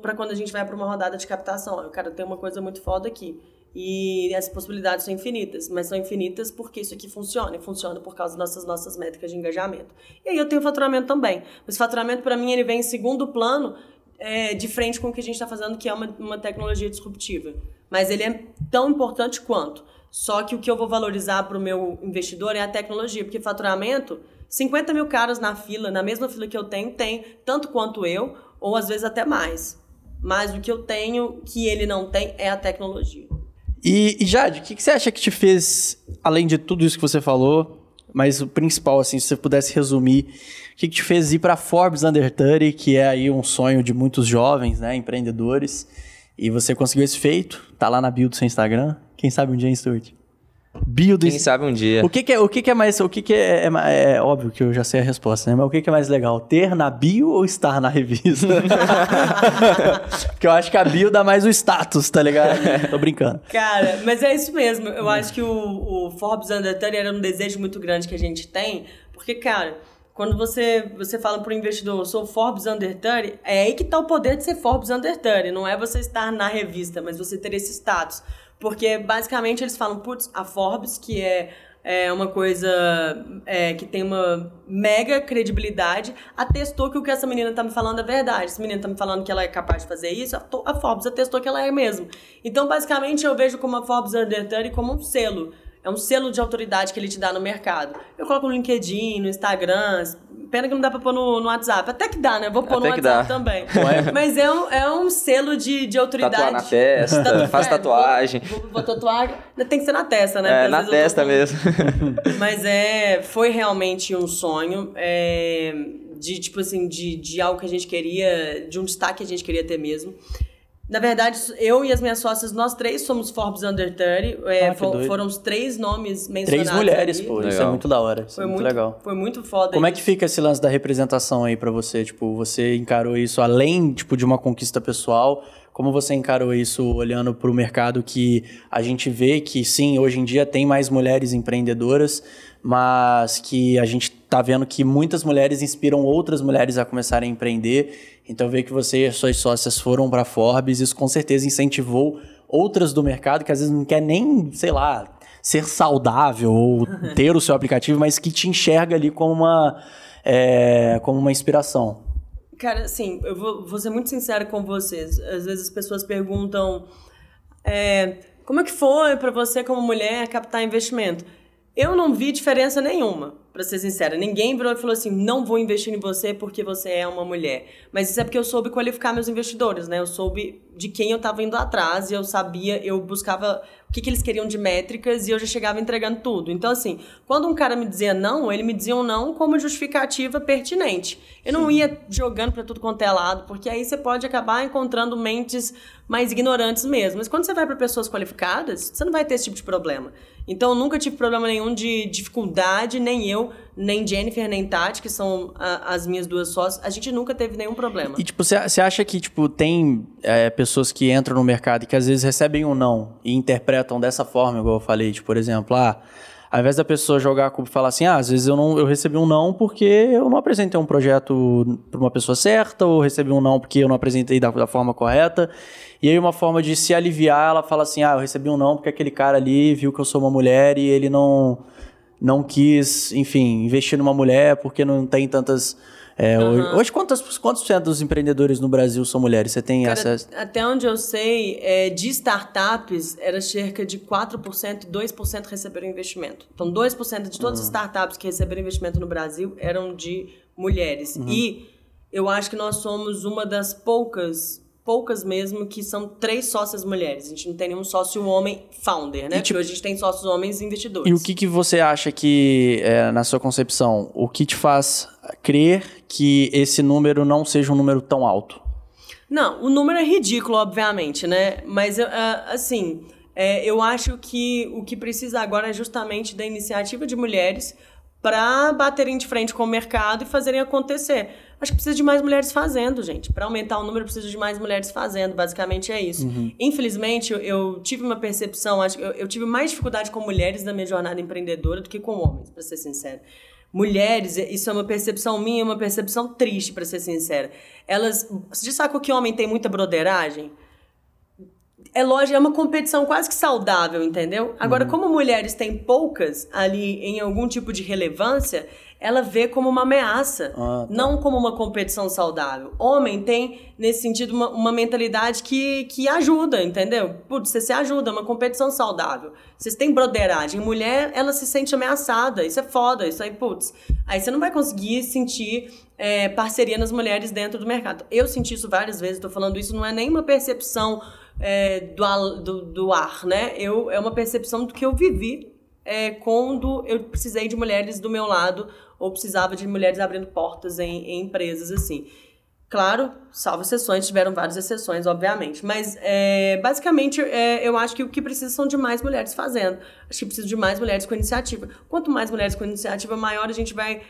C: para quando a gente vai para uma rodada de captação. Eu quero ter uma coisa muito foda aqui. E as possibilidades são infinitas, mas são infinitas porque isso aqui funciona, e funciona por causa das nossas, nossas métricas de engajamento. E aí eu tenho faturamento também. Mas faturamento, para mim, ele vem em segundo plano, é, de frente com o que a gente está fazendo, que é uma, uma tecnologia disruptiva. Mas ele é tão importante quanto. Só que o que eu vou valorizar para o meu investidor é a tecnologia, porque faturamento, 50 mil caras na fila, na mesma fila que eu tenho, tem tanto quanto eu, ou às vezes até mais. Mas o que eu tenho que ele não tem é a tecnologia.
B: E, e Jade, o que, que você acha que te fez, além de tudo isso que você falou, mas o principal, assim, se você pudesse resumir, o que, que te fez ir para Forbes Under 30, que é aí um sonho de muitos jovens, né, empreendedores, e você conseguiu esse feito, tá lá na bio do seu Instagram, quem sabe um dia, hein, Stuart?
A: Bio do Quem sabe um dia.
B: O que, que é, o que, que é mais. O que, que é, é, é, óbvio que eu já sei a resposta, né? Mas o que, que é mais legal? Ter na bio ou estar na revista? Porque eu acho que a bio dá mais o status, tá ligado? Tô brincando.
C: Cara, mas é isso mesmo. Eu acho que o, o Forbes Under 30 era um desejo muito grande que a gente tem. Porque, cara quando você, você fala para o investidor, eu sou Forbes Under 30, é aí que está o poder de ser Forbes Under 30. Não é você estar na revista, mas você ter esse status. Porque basicamente eles falam, putz, a Forbes, que é, é uma coisa é, que tem uma mega credibilidade, atestou que o que essa menina tá me falando é verdade. Essa menina tá me falando que ela é capaz de fazer isso, a Forbes atestou que ela é mesmo. Então, basicamente, eu vejo como a Forbes Under 30 como um selo. É um selo de autoridade que ele te dá no mercado. Eu coloco no LinkedIn, no Instagram, Pena que não dá pra pôr no, no WhatsApp. Até que dá, né? Vou pôr Até no WhatsApp também. É? Mas é um, é um selo de, de autoridade.
A: Tatuar na testa, Tatu... faz tatuagem.
C: Vou, vou, vou, tatuar. Tem que ser na testa, né?
A: É, na testa
C: tô...
A: mesmo.
C: Mas é, foi realmente um sonho. É, de, tipo assim, de, de algo que a gente queria, de um destaque que a gente queria ter mesmo. Na verdade, eu e as minhas sócias, nós três somos Forbes Under 30. É, ah, for, foram os três nomes mencionados.
B: Três mulheres, ali. pô. Legal. Isso é muito da hora. Isso
C: foi
B: é muito, muito, legal.
C: Foi muito foda.
B: Como
C: isso.
B: é que fica esse lance da representação aí para você? Tipo, você encarou isso além, tipo, de uma conquista pessoal? Como você encarou isso olhando para o mercado que a gente vê que sim, hoje em dia tem mais mulheres empreendedoras, mas que a gente está vendo que muitas mulheres inspiram outras mulheres a começarem a empreender. Então, ver que você e suas sócias foram para a Forbes, isso com certeza incentivou outras do mercado que às vezes não quer nem, sei lá, ser saudável ou ter o seu aplicativo, mas que te enxerga ali como uma, é, como uma inspiração.
C: Cara, assim, eu vou, vou ser muito sincero com vocês. Às vezes as pessoas perguntam é, como é que foi para você como mulher captar investimento? Eu não vi diferença nenhuma, para ser sincera. Ninguém virou e falou assim: não vou investir em você porque você é uma mulher. Mas isso é porque eu soube qualificar meus investidores, né? Eu soube de quem eu estava indo atrás e eu sabia, eu buscava o que, que eles queriam de métricas e eu já chegava entregando tudo. Então, assim, quando um cara me dizia não, ele me dizia um não como justificativa pertinente. Eu não Sim. ia jogando para tudo quanto é lado, porque aí você pode acabar encontrando mentes mais ignorantes mesmo. Mas quando você vai para pessoas qualificadas, você não vai ter esse tipo de problema. Então, eu nunca tive problema nenhum de dificuldade, nem eu, nem Jennifer, nem Tati, que são a, as minhas duas sócias, a gente nunca teve nenhum problema.
B: E, tipo, você acha que, tipo, tem é, pessoas que entram no mercado e que às vezes recebem um não e interpretam dessa forma, igual eu falei, tipo, por exemplo, ah, ao invés da pessoa jogar a culpa e falar assim, ah, às vezes eu, não, eu recebi um não porque eu não apresentei um projeto para uma pessoa certa, ou recebi um não porque eu não apresentei da, da forma correta. E aí uma forma de se aliviar, ela fala assim, ah, eu recebi um não porque aquele cara ali viu que eu sou uma mulher e ele não não quis, enfim, investir numa mulher porque não tem tantas. É, uhum. hoje, hoje, quantos, quantos por cento dos empreendedores no Brasil são mulheres? Você tem Cara, acesso?
C: Até onde eu sei, é, de startups, era cerca de 4% e 2% receberam investimento. Então, 2% de todas uhum. as startups que receberam investimento no Brasil eram de mulheres. Uhum. E eu acho que nós somos uma das poucas poucas mesmo que são três sócias mulheres. A gente não tem nenhum sócio homem founder, né? E, tipo, a gente tem sócios homens investidores.
B: E o que, que você acha que, é, na sua concepção, o que te faz crer que esse número não seja um número tão alto?
C: Não, o número é ridículo, obviamente, né? Mas, assim, é, eu acho que o que precisa agora é justamente da iniciativa de mulheres para baterem de frente com o mercado e fazerem acontecer. Acho que precisa de mais mulheres fazendo, gente. Para aumentar o número, precisa de mais mulheres fazendo. Basicamente é isso.
B: Uhum.
C: Infelizmente, eu, eu tive uma percepção, acho eu, eu tive mais dificuldade com mulheres na minha jornada empreendedora do que com homens, para ser sincero. Mulheres, isso é uma percepção minha, uma percepção triste, para ser sincera. Elas. Você já sabe que homem tem muita broderagem? É lógico, é uma competição quase que saudável, entendeu? Agora,
B: Uhum.
C: como mulheres têm poucas ali em algum tipo de relevância, ela vê como uma ameaça,
B: Ah, tá.
C: não como uma competição saudável. Homem tem, nesse sentido, uma, uma mentalidade que, que ajuda, entendeu? Putz, você se ajuda, é uma competição saudável. Vocês têm broderagem. Mulher, ela se sente ameaçada. Isso é foda. Isso aí, putz. Aí você não vai conseguir sentir é, parceria nas mulheres dentro do mercado. Eu senti isso várias vezes, tô falando isso, não é nenhuma percepção é, do, do, do ar, né? Eu, é uma percepção do que eu vivi é, quando eu precisei de mulheres do meu lado ou precisava de mulheres abrindo portas em, em empresas assim. Claro, salvo exceções, tiveram várias exceções, obviamente. Mas, é, basicamente, é, eu acho que o que precisa são de mais mulheres fazendo. Acho que precisa de mais mulheres com iniciativa. Quanto mais mulheres com iniciativa, maior a gente vai.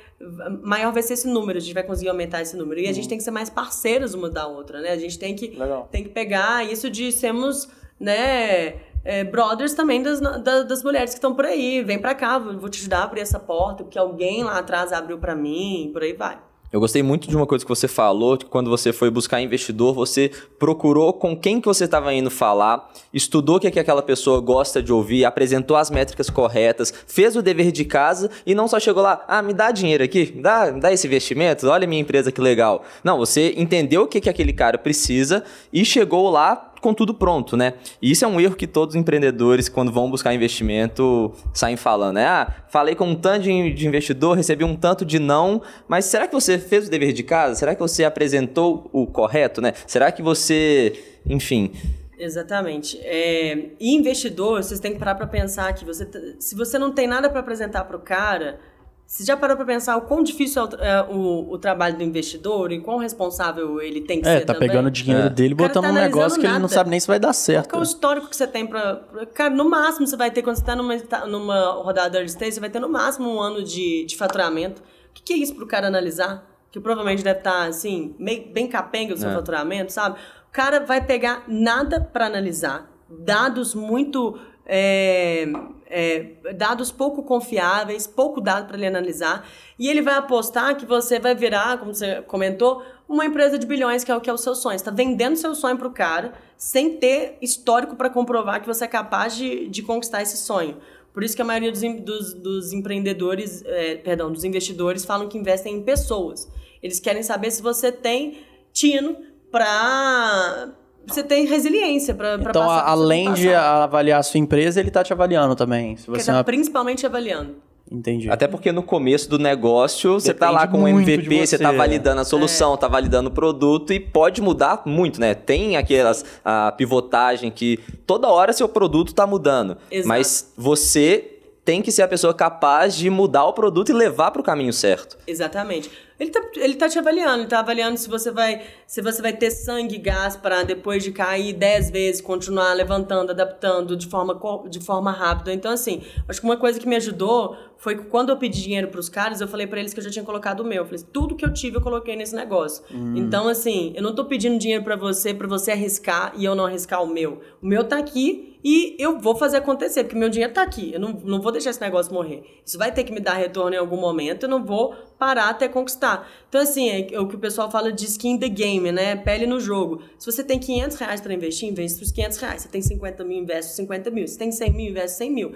C: Maior vai ser esse número, a gente vai conseguir aumentar esse número. E a gente tem que ser mais parceiras uma da outra, né? A gente tem que,
B: Legal.
C: tem que pegar isso de sermos, né? É, brothers também das, da- das mulheres que estão por aí. Vem pra cá, vou te ajudar a abrir essa porta, porque alguém lá atrás abriu pra mim, por aí vai.
A: Eu gostei muito de uma coisa que você falou, que quando você foi buscar investidor, você procurou com quem que você estava indo falar, estudou o que, que aquela pessoa gosta de ouvir, apresentou as métricas corretas, fez o dever de casa e não só chegou lá, ah, me dá dinheiro aqui, me dá, me dá esse investimento, olha minha empresa que legal. Não, você entendeu o que, que aquele cara precisa e chegou lá com tudo pronto, né? E isso é um erro que todos os empreendedores, quando vão buscar investimento, saem falando, né? Ah, falei com um tanto de investidor, recebi um tanto de não, mas será que você fez o dever de casa? Será que você apresentou o correto, né? Será que você, enfim,
C: Exatamente. É, e investidor, vocês têm que parar para pensar que você, se você não tem nada para apresentar para o cara, você já parou para pensar o quão difícil é o, é o, o trabalho do investidor e quão responsável ele tem que
B: É,
C: ser
B: tá
C: também?
B: pegando o dinheiro
A: É.
B: dele e botando
C: tá
B: num negócio
C: analisando
B: que ele não
C: nada.
B: sabe nem se vai dar certo.
C: Qual é o histórico que você tem pra. pra- Cara, no máximo você vai ter, quando você tá numa, esta- numa rodada early stage, você vai ter no máximo um ano de, de faturamento. O que, que é isso pro cara analisar? Que provavelmente deve estar, assim, meio, bem capenga o seu
A: É.
C: faturamento, sabe? O cara vai pegar nada pra analisar, dados muito. é, é, dados pouco confiáveis, pouco dado para ele analisar, e ele vai apostar que você vai virar, como você comentou, uma empresa de bilhões, que é o que é o seu sonho. Está vendendo seu sonho para o cara sem ter histórico para comprovar que você é capaz de, de conquistar esse sonho. Por isso que a maioria dos, dos, dos empreendedores, é, perdão, dos investidores falam que investem em pessoas. Eles querem saber se você tem tino para você tem resiliência para
B: Então,
C: isso
B: além de avaliar a sua empresa, ele tá te avaliando também. Se você é
C: tá
B: uma...
C: principalmente avaliando.
B: Entendi.
A: Até porque no começo do negócio, você tá lá
B: Depende
A: com o MVP, você
B: você.
A: tá validando a
C: É.
A: solução, tá validando o produto e pode mudar muito, né? Tem aquelas a pivotagem que toda hora seu produto tá mudando,
C: Exato.
A: mas você tem que ser a pessoa capaz de mudar o produto e levar para o caminho certo.
C: Exatamente. Ele tá, ele tá te avaliando, ele tá avaliando se você vai, se você vai ter sangue e gás para depois de cair 10 vezes, continuar levantando, adaptando de forma, de forma rápida. Então, assim, acho que uma coisa que me ajudou foi que quando eu pedi dinheiro pros caras, eu falei para eles que eu já tinha colocado o meu. Eu falei, tudo que eu tive eu coloquei nesse negócio. Então, assim, eu não tô pedindo dinheiro para você, para você arriscar e eu não arriscar o meu. O meu tá aqui e eu vou fazer acontecer, porque meu dinheiro tá aqui. Eu não, não vou deixar esse negócio morrer. Isso vai ter que me dar retorno em algum momento, eu não vou parar até conquistar. Então, assim, é o que o pessoal fala de skin in the game, né? Pele no jogo. Se você tem 500 reais para investir, investe os 500 reais. Você tem 50 mil, investe os 50 mil. Se tem 100 mil, investe 100 mil.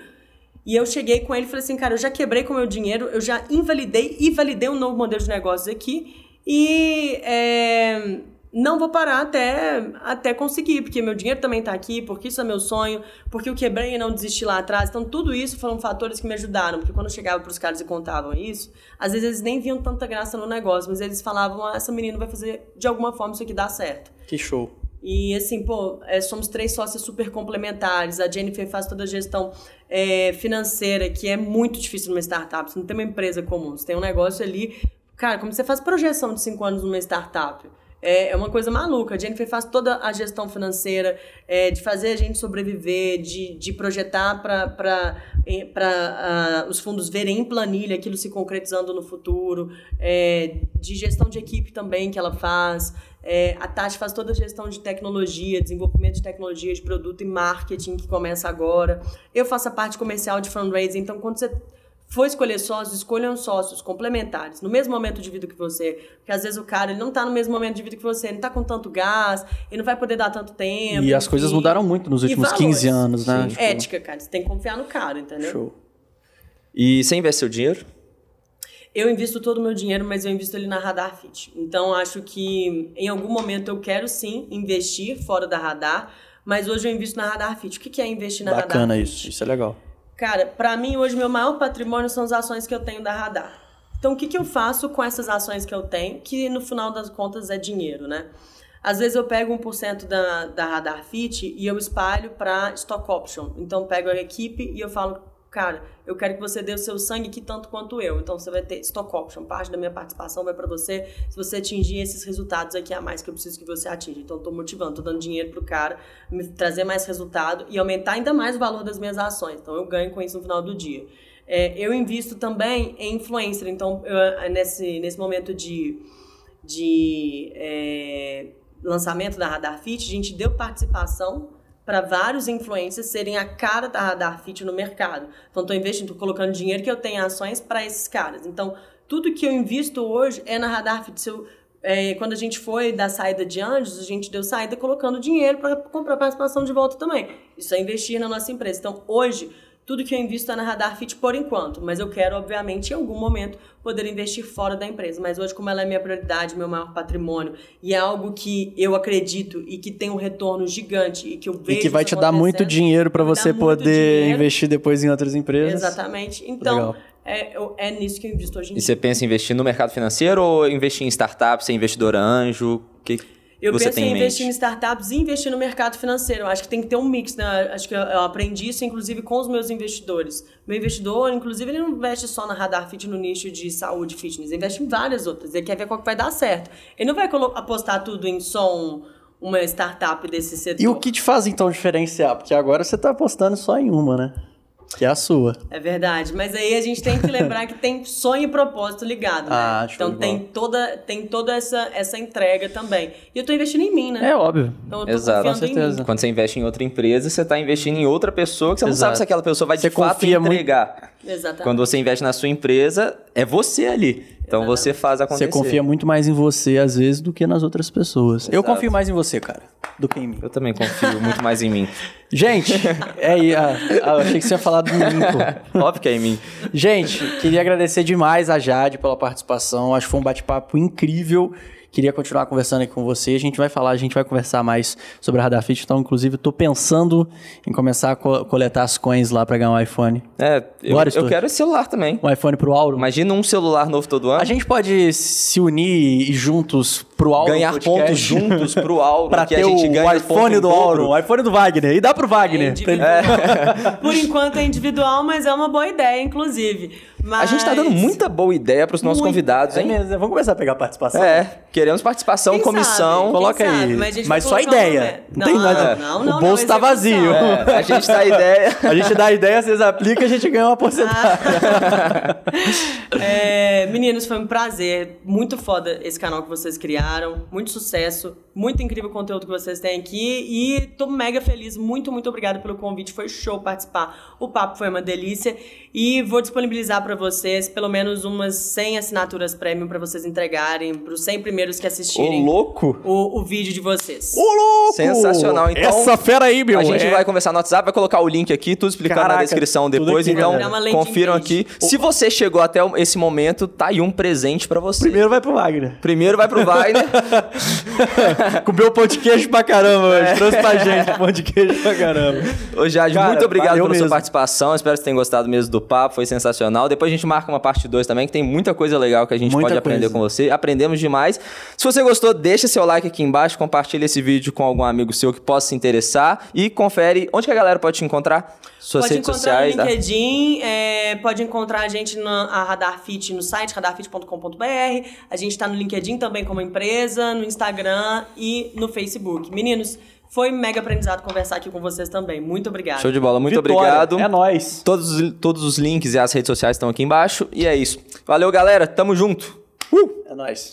C: E eu cheguei com ele e falei assim, cara, eu já quebrei com o meu dinheiro, eu já invalidei e validei um novo modelo de negócios aqui e é, não vou parar até, até conseguir, porque meu dinheiro também tá aqui, porque isso é meu sonho, porque eu quebrei e não desisti lá atrás. Então, tudo isso foram fatores que me ajudaram, porque quando eu chegava pros caras e contavam isso, às vezes eles nem viam tanta graça no negócio, mas eles falavam, ah, essa menina vai fazer de alguma forma isso aqui dar certo.
B: Que show.
C: E assim, pô, é, somos três sócias super complementares. A Jennifer faz toda a gestão é, financeira, que é muito difícil numa startup. Você não tem uma empresa comum, você tem um negócio ali. Cara, como você faz projeção de cinco anos numa startup? É, é uma coisa maluca. A Jennifer faz toda a gestão financeira, é, de fazer a gente sobreviver, de, de projetar para uh, os fundos verem em planilha aquilo se concretizando no futuro, é, de gestão de equipe também que ela faz. É, a Tati faz toda a gestão de tecnologia, desenvolvimento de tecnologia, de produto e marketing que começa agora. Eu faço a parte comercial de fundraising. Então, quando você for escolher sócios, escolham sócios complementares, no mesmo momento de vida que você. Porque às vezes o cara ele não está no mesmo momento de vida que você, ele não está com tanto gás, ele não vai poder dar tanto tempo.
B: E as coisas mudaram muito nos últimos 15 anos, né?
C: Tipo... Ética, cara. Você tem que confiar no cara, entendeu? Show.
A: E você investe seu dinheiro?
C: Eu invisto todo o meu dinheiro, mas eu invisto ele na Radar Fit. Então, acho que em algum momento eu quero sim investir fora da Radar, mas hoje eu invisto na Radar Fit. O que é investir na
B: Bacana
C: Radar
B: Bacana isso, isso é legal.
C: Cara, para mim hoje meu maior patrimônio são as ações que eu tenho da Radar. Então, o que, que eu faço com essas ações que eu tenho, que no final das contas é dinheiro, né? Às vezes eu pego 1% da, da Radar Fit e eu espalho para Stock Option. Então, pego a equipe e eu falo, cara, eu quero que você dê o seu sangue aqui tanto quanto eu. Então você vai ter stock option, parte da minha participação vai para você se você atingir esses resultados aqui a mais que eu preciso que você atinja. Então estou motivando, estou dando dinheiro pro cara, trazer mais resultado e aumentar ainda mais o valor das minhas ações. Então eu ganho com isso no final do dia. É, eu invisto também em influencer. Então eu, nesse nesse momento de de é, lançamento da Radar Fit, a gente deu participação para vários influencers serem a cara da Radar Fit no mercado. Então, estou investindo, estou colocando dinheiro que eu tenho em ações para esses caras. Então, tudo que eu invisto hoje é na Radar Fit. Se eu, é, quando a gente foi da saída de Anjos, a gente deu saída colocando dinheiro para comprar participação de volta também. Isso é investir na nossa empresa. Então, hoje, tudo que eu invisto é na Radar Fit por enquanto, mas eu quero, obviamente, em algum momento, poder investir fora da empresa. Mas hoje, como ela é minha prioridade, meu maior patrimônio, e é algo que eu acredito e que tem um retorno gigante e que eu vejo.
B: E que vai te dar muito dinheiro para você poder investir depois em outras empresas.
C: Exatamente. Então. É, é, nisso que eu invisto hoje em
A: dia. E você pensa em investir no mercado financeiro ou investir em startups, ser investidor anjo? Que...
C: Eu
A: Você
C: penso em investir em startups e investir no mercado financeiro. Eu acho que tem que ter um mix, né? Acho que eu aprendi isso, inclusive, com os meus investidores. Meu investidor, inclusive, ele não investe só na Radar Fit no nicho de saúde fitness, ele investe em várias outras. Ele quer ver qual que vai dar certo. Ele não vai apostar tudo em só um, uma startup desse setor.
B: E o que te faz, então, diferenciar? Porque agora você está apostando só em uma, né? Que é a sua.
C: É verdade. Mas aí a gente tem que lembrar que tem sonho e propósito ligado, né? Ah, então tem toda, tem toda essa, essa entrega também. E eu tô investindo em mim, né?
B: É óbvio.
A: Então eu tô Exato, com certeza. Quando você investe em outra empresa, você tá investindo em outra pessoa que você Exato. não sabe se aquela pessoa vai de você fato entregar.
C: Muito... Exatamente.
A: Quando você investe na sua empresa, é você ali. Então Exatamente. você faz acontecer.
B: Você confia muito mais em você, às vezes, do que nas outras pessoas. Exato. Eu confio mais em você, cara, do que em mim.
A: Eu também confio muito mais em mim.
B: Gente, é aí. Ah, ah, eu achei que você ia falar do mim,
A: pô. Óbvio que é em mim.
B: Gente, queria agradecer demais a Jade pela participação. Acho que foi um bate-papo incrível. Queria continuar conversando aqui com você. A gente vai falar, a gente vai conversar mais sobre a Radafit. Então, inclusive, estou pensando em começar a co coletar as coins lá para ganhar um iPhone.
A: É, eu, eu quero esse celular também.
B: Um iPhone pro Auro.
A: Imagina um celular novo todo ano.
B: A gente pode se unir e juntos pro Auro
A: Ganhar pontos juntos pro Auro.
B: pra ter o, o iPhone do Auro, o iPhone do Wagner. E dá pro Wagner.
C: É é. Por enquanto é individual, mas é uma boa ideia, inclusive. Mas...
A: A gente tá dando muita boa ideia pros nossos Muito. convidados, hein?
B: É mesmo, vamos começar a pegar participação.
A: É, queremos participação, Quem comissão.
C: Sabe?
B: Coloca
C: Quem
B: aí.
C: Mas,
B: mas só ideia. Não, não, tem nada. Não, não, o bolso tá vazio.
A: É, a gente dá a ideia.
B: a gente dá a ideia, vocês aplicam, a gente ganha uma porcentagem.
C: é, meninos, foi um prazer. Muito foda esse canal que vocês criaram. Muito sucesso. Muito incrível o conteúdo que vocês têm aqui. E tô mega feliz. Muito, muito obrigada pelo convite. Foi show participar. O papo foi uma delícia. E vou disponibilizar para vocês pelo menos umas 100 assinaturas premium para vocês entregarem para os 100 primeiros que assistirem.
A: Ô, louco!
C: O, o vídeo de vocês.
B: Ô, louco!
A: Sensacional. Então,
B: Essa fera aí, meu.
A: A gente é... vai conversar no WhatsApp, vai colocar o link aqui, tudo explicado Caraca, na descrição depois. Aqui, então, confiram aqui. Se você chegou até esse momento, tá aí um presente para você.
B: Primeiro vai pro Wagner.
A: Primeiro vai pro Wagner.
B: Comeu pão de queijo pra caramba, é. trouxe pra gente pão de queijo pra caramba.
A: Ô, Jade, Cara, muito obrigado pela mesmo. sua participação. Espero que você tenha gostado mesmo do papo, foi sensacional. Depois a gente marca uma parte 2 também, que tem muita coisa legal que a gente muita pode coisa. aprender com você. Aprendemos demais. Se você gostou, deixa seu like aqui embaixo, compartilha esse vídeo com algum amigo seu que possa se interessar e confere onde que a galera pode te encontrar. Suas
C: pode
A: redes sociais.
C: No tá? LinkedIn, é, pode encontrar a gente na a Radar Fit no site radarfit.com.br. A gente está no LinkedIn também como empresa empresa, no Instagram e no Facebook. Meninos, foi mega aprendizado conversar aqui com vocês também. Muito obrigada.
A: Show de bola, muito
B: Vitória,
A: obrigado.
B: É nóis.
A: Todos, os- todos os links e as redes sociais estão aqui embaixo. E é isso. Valeu, galera. Tamo junto.
B: É nóis.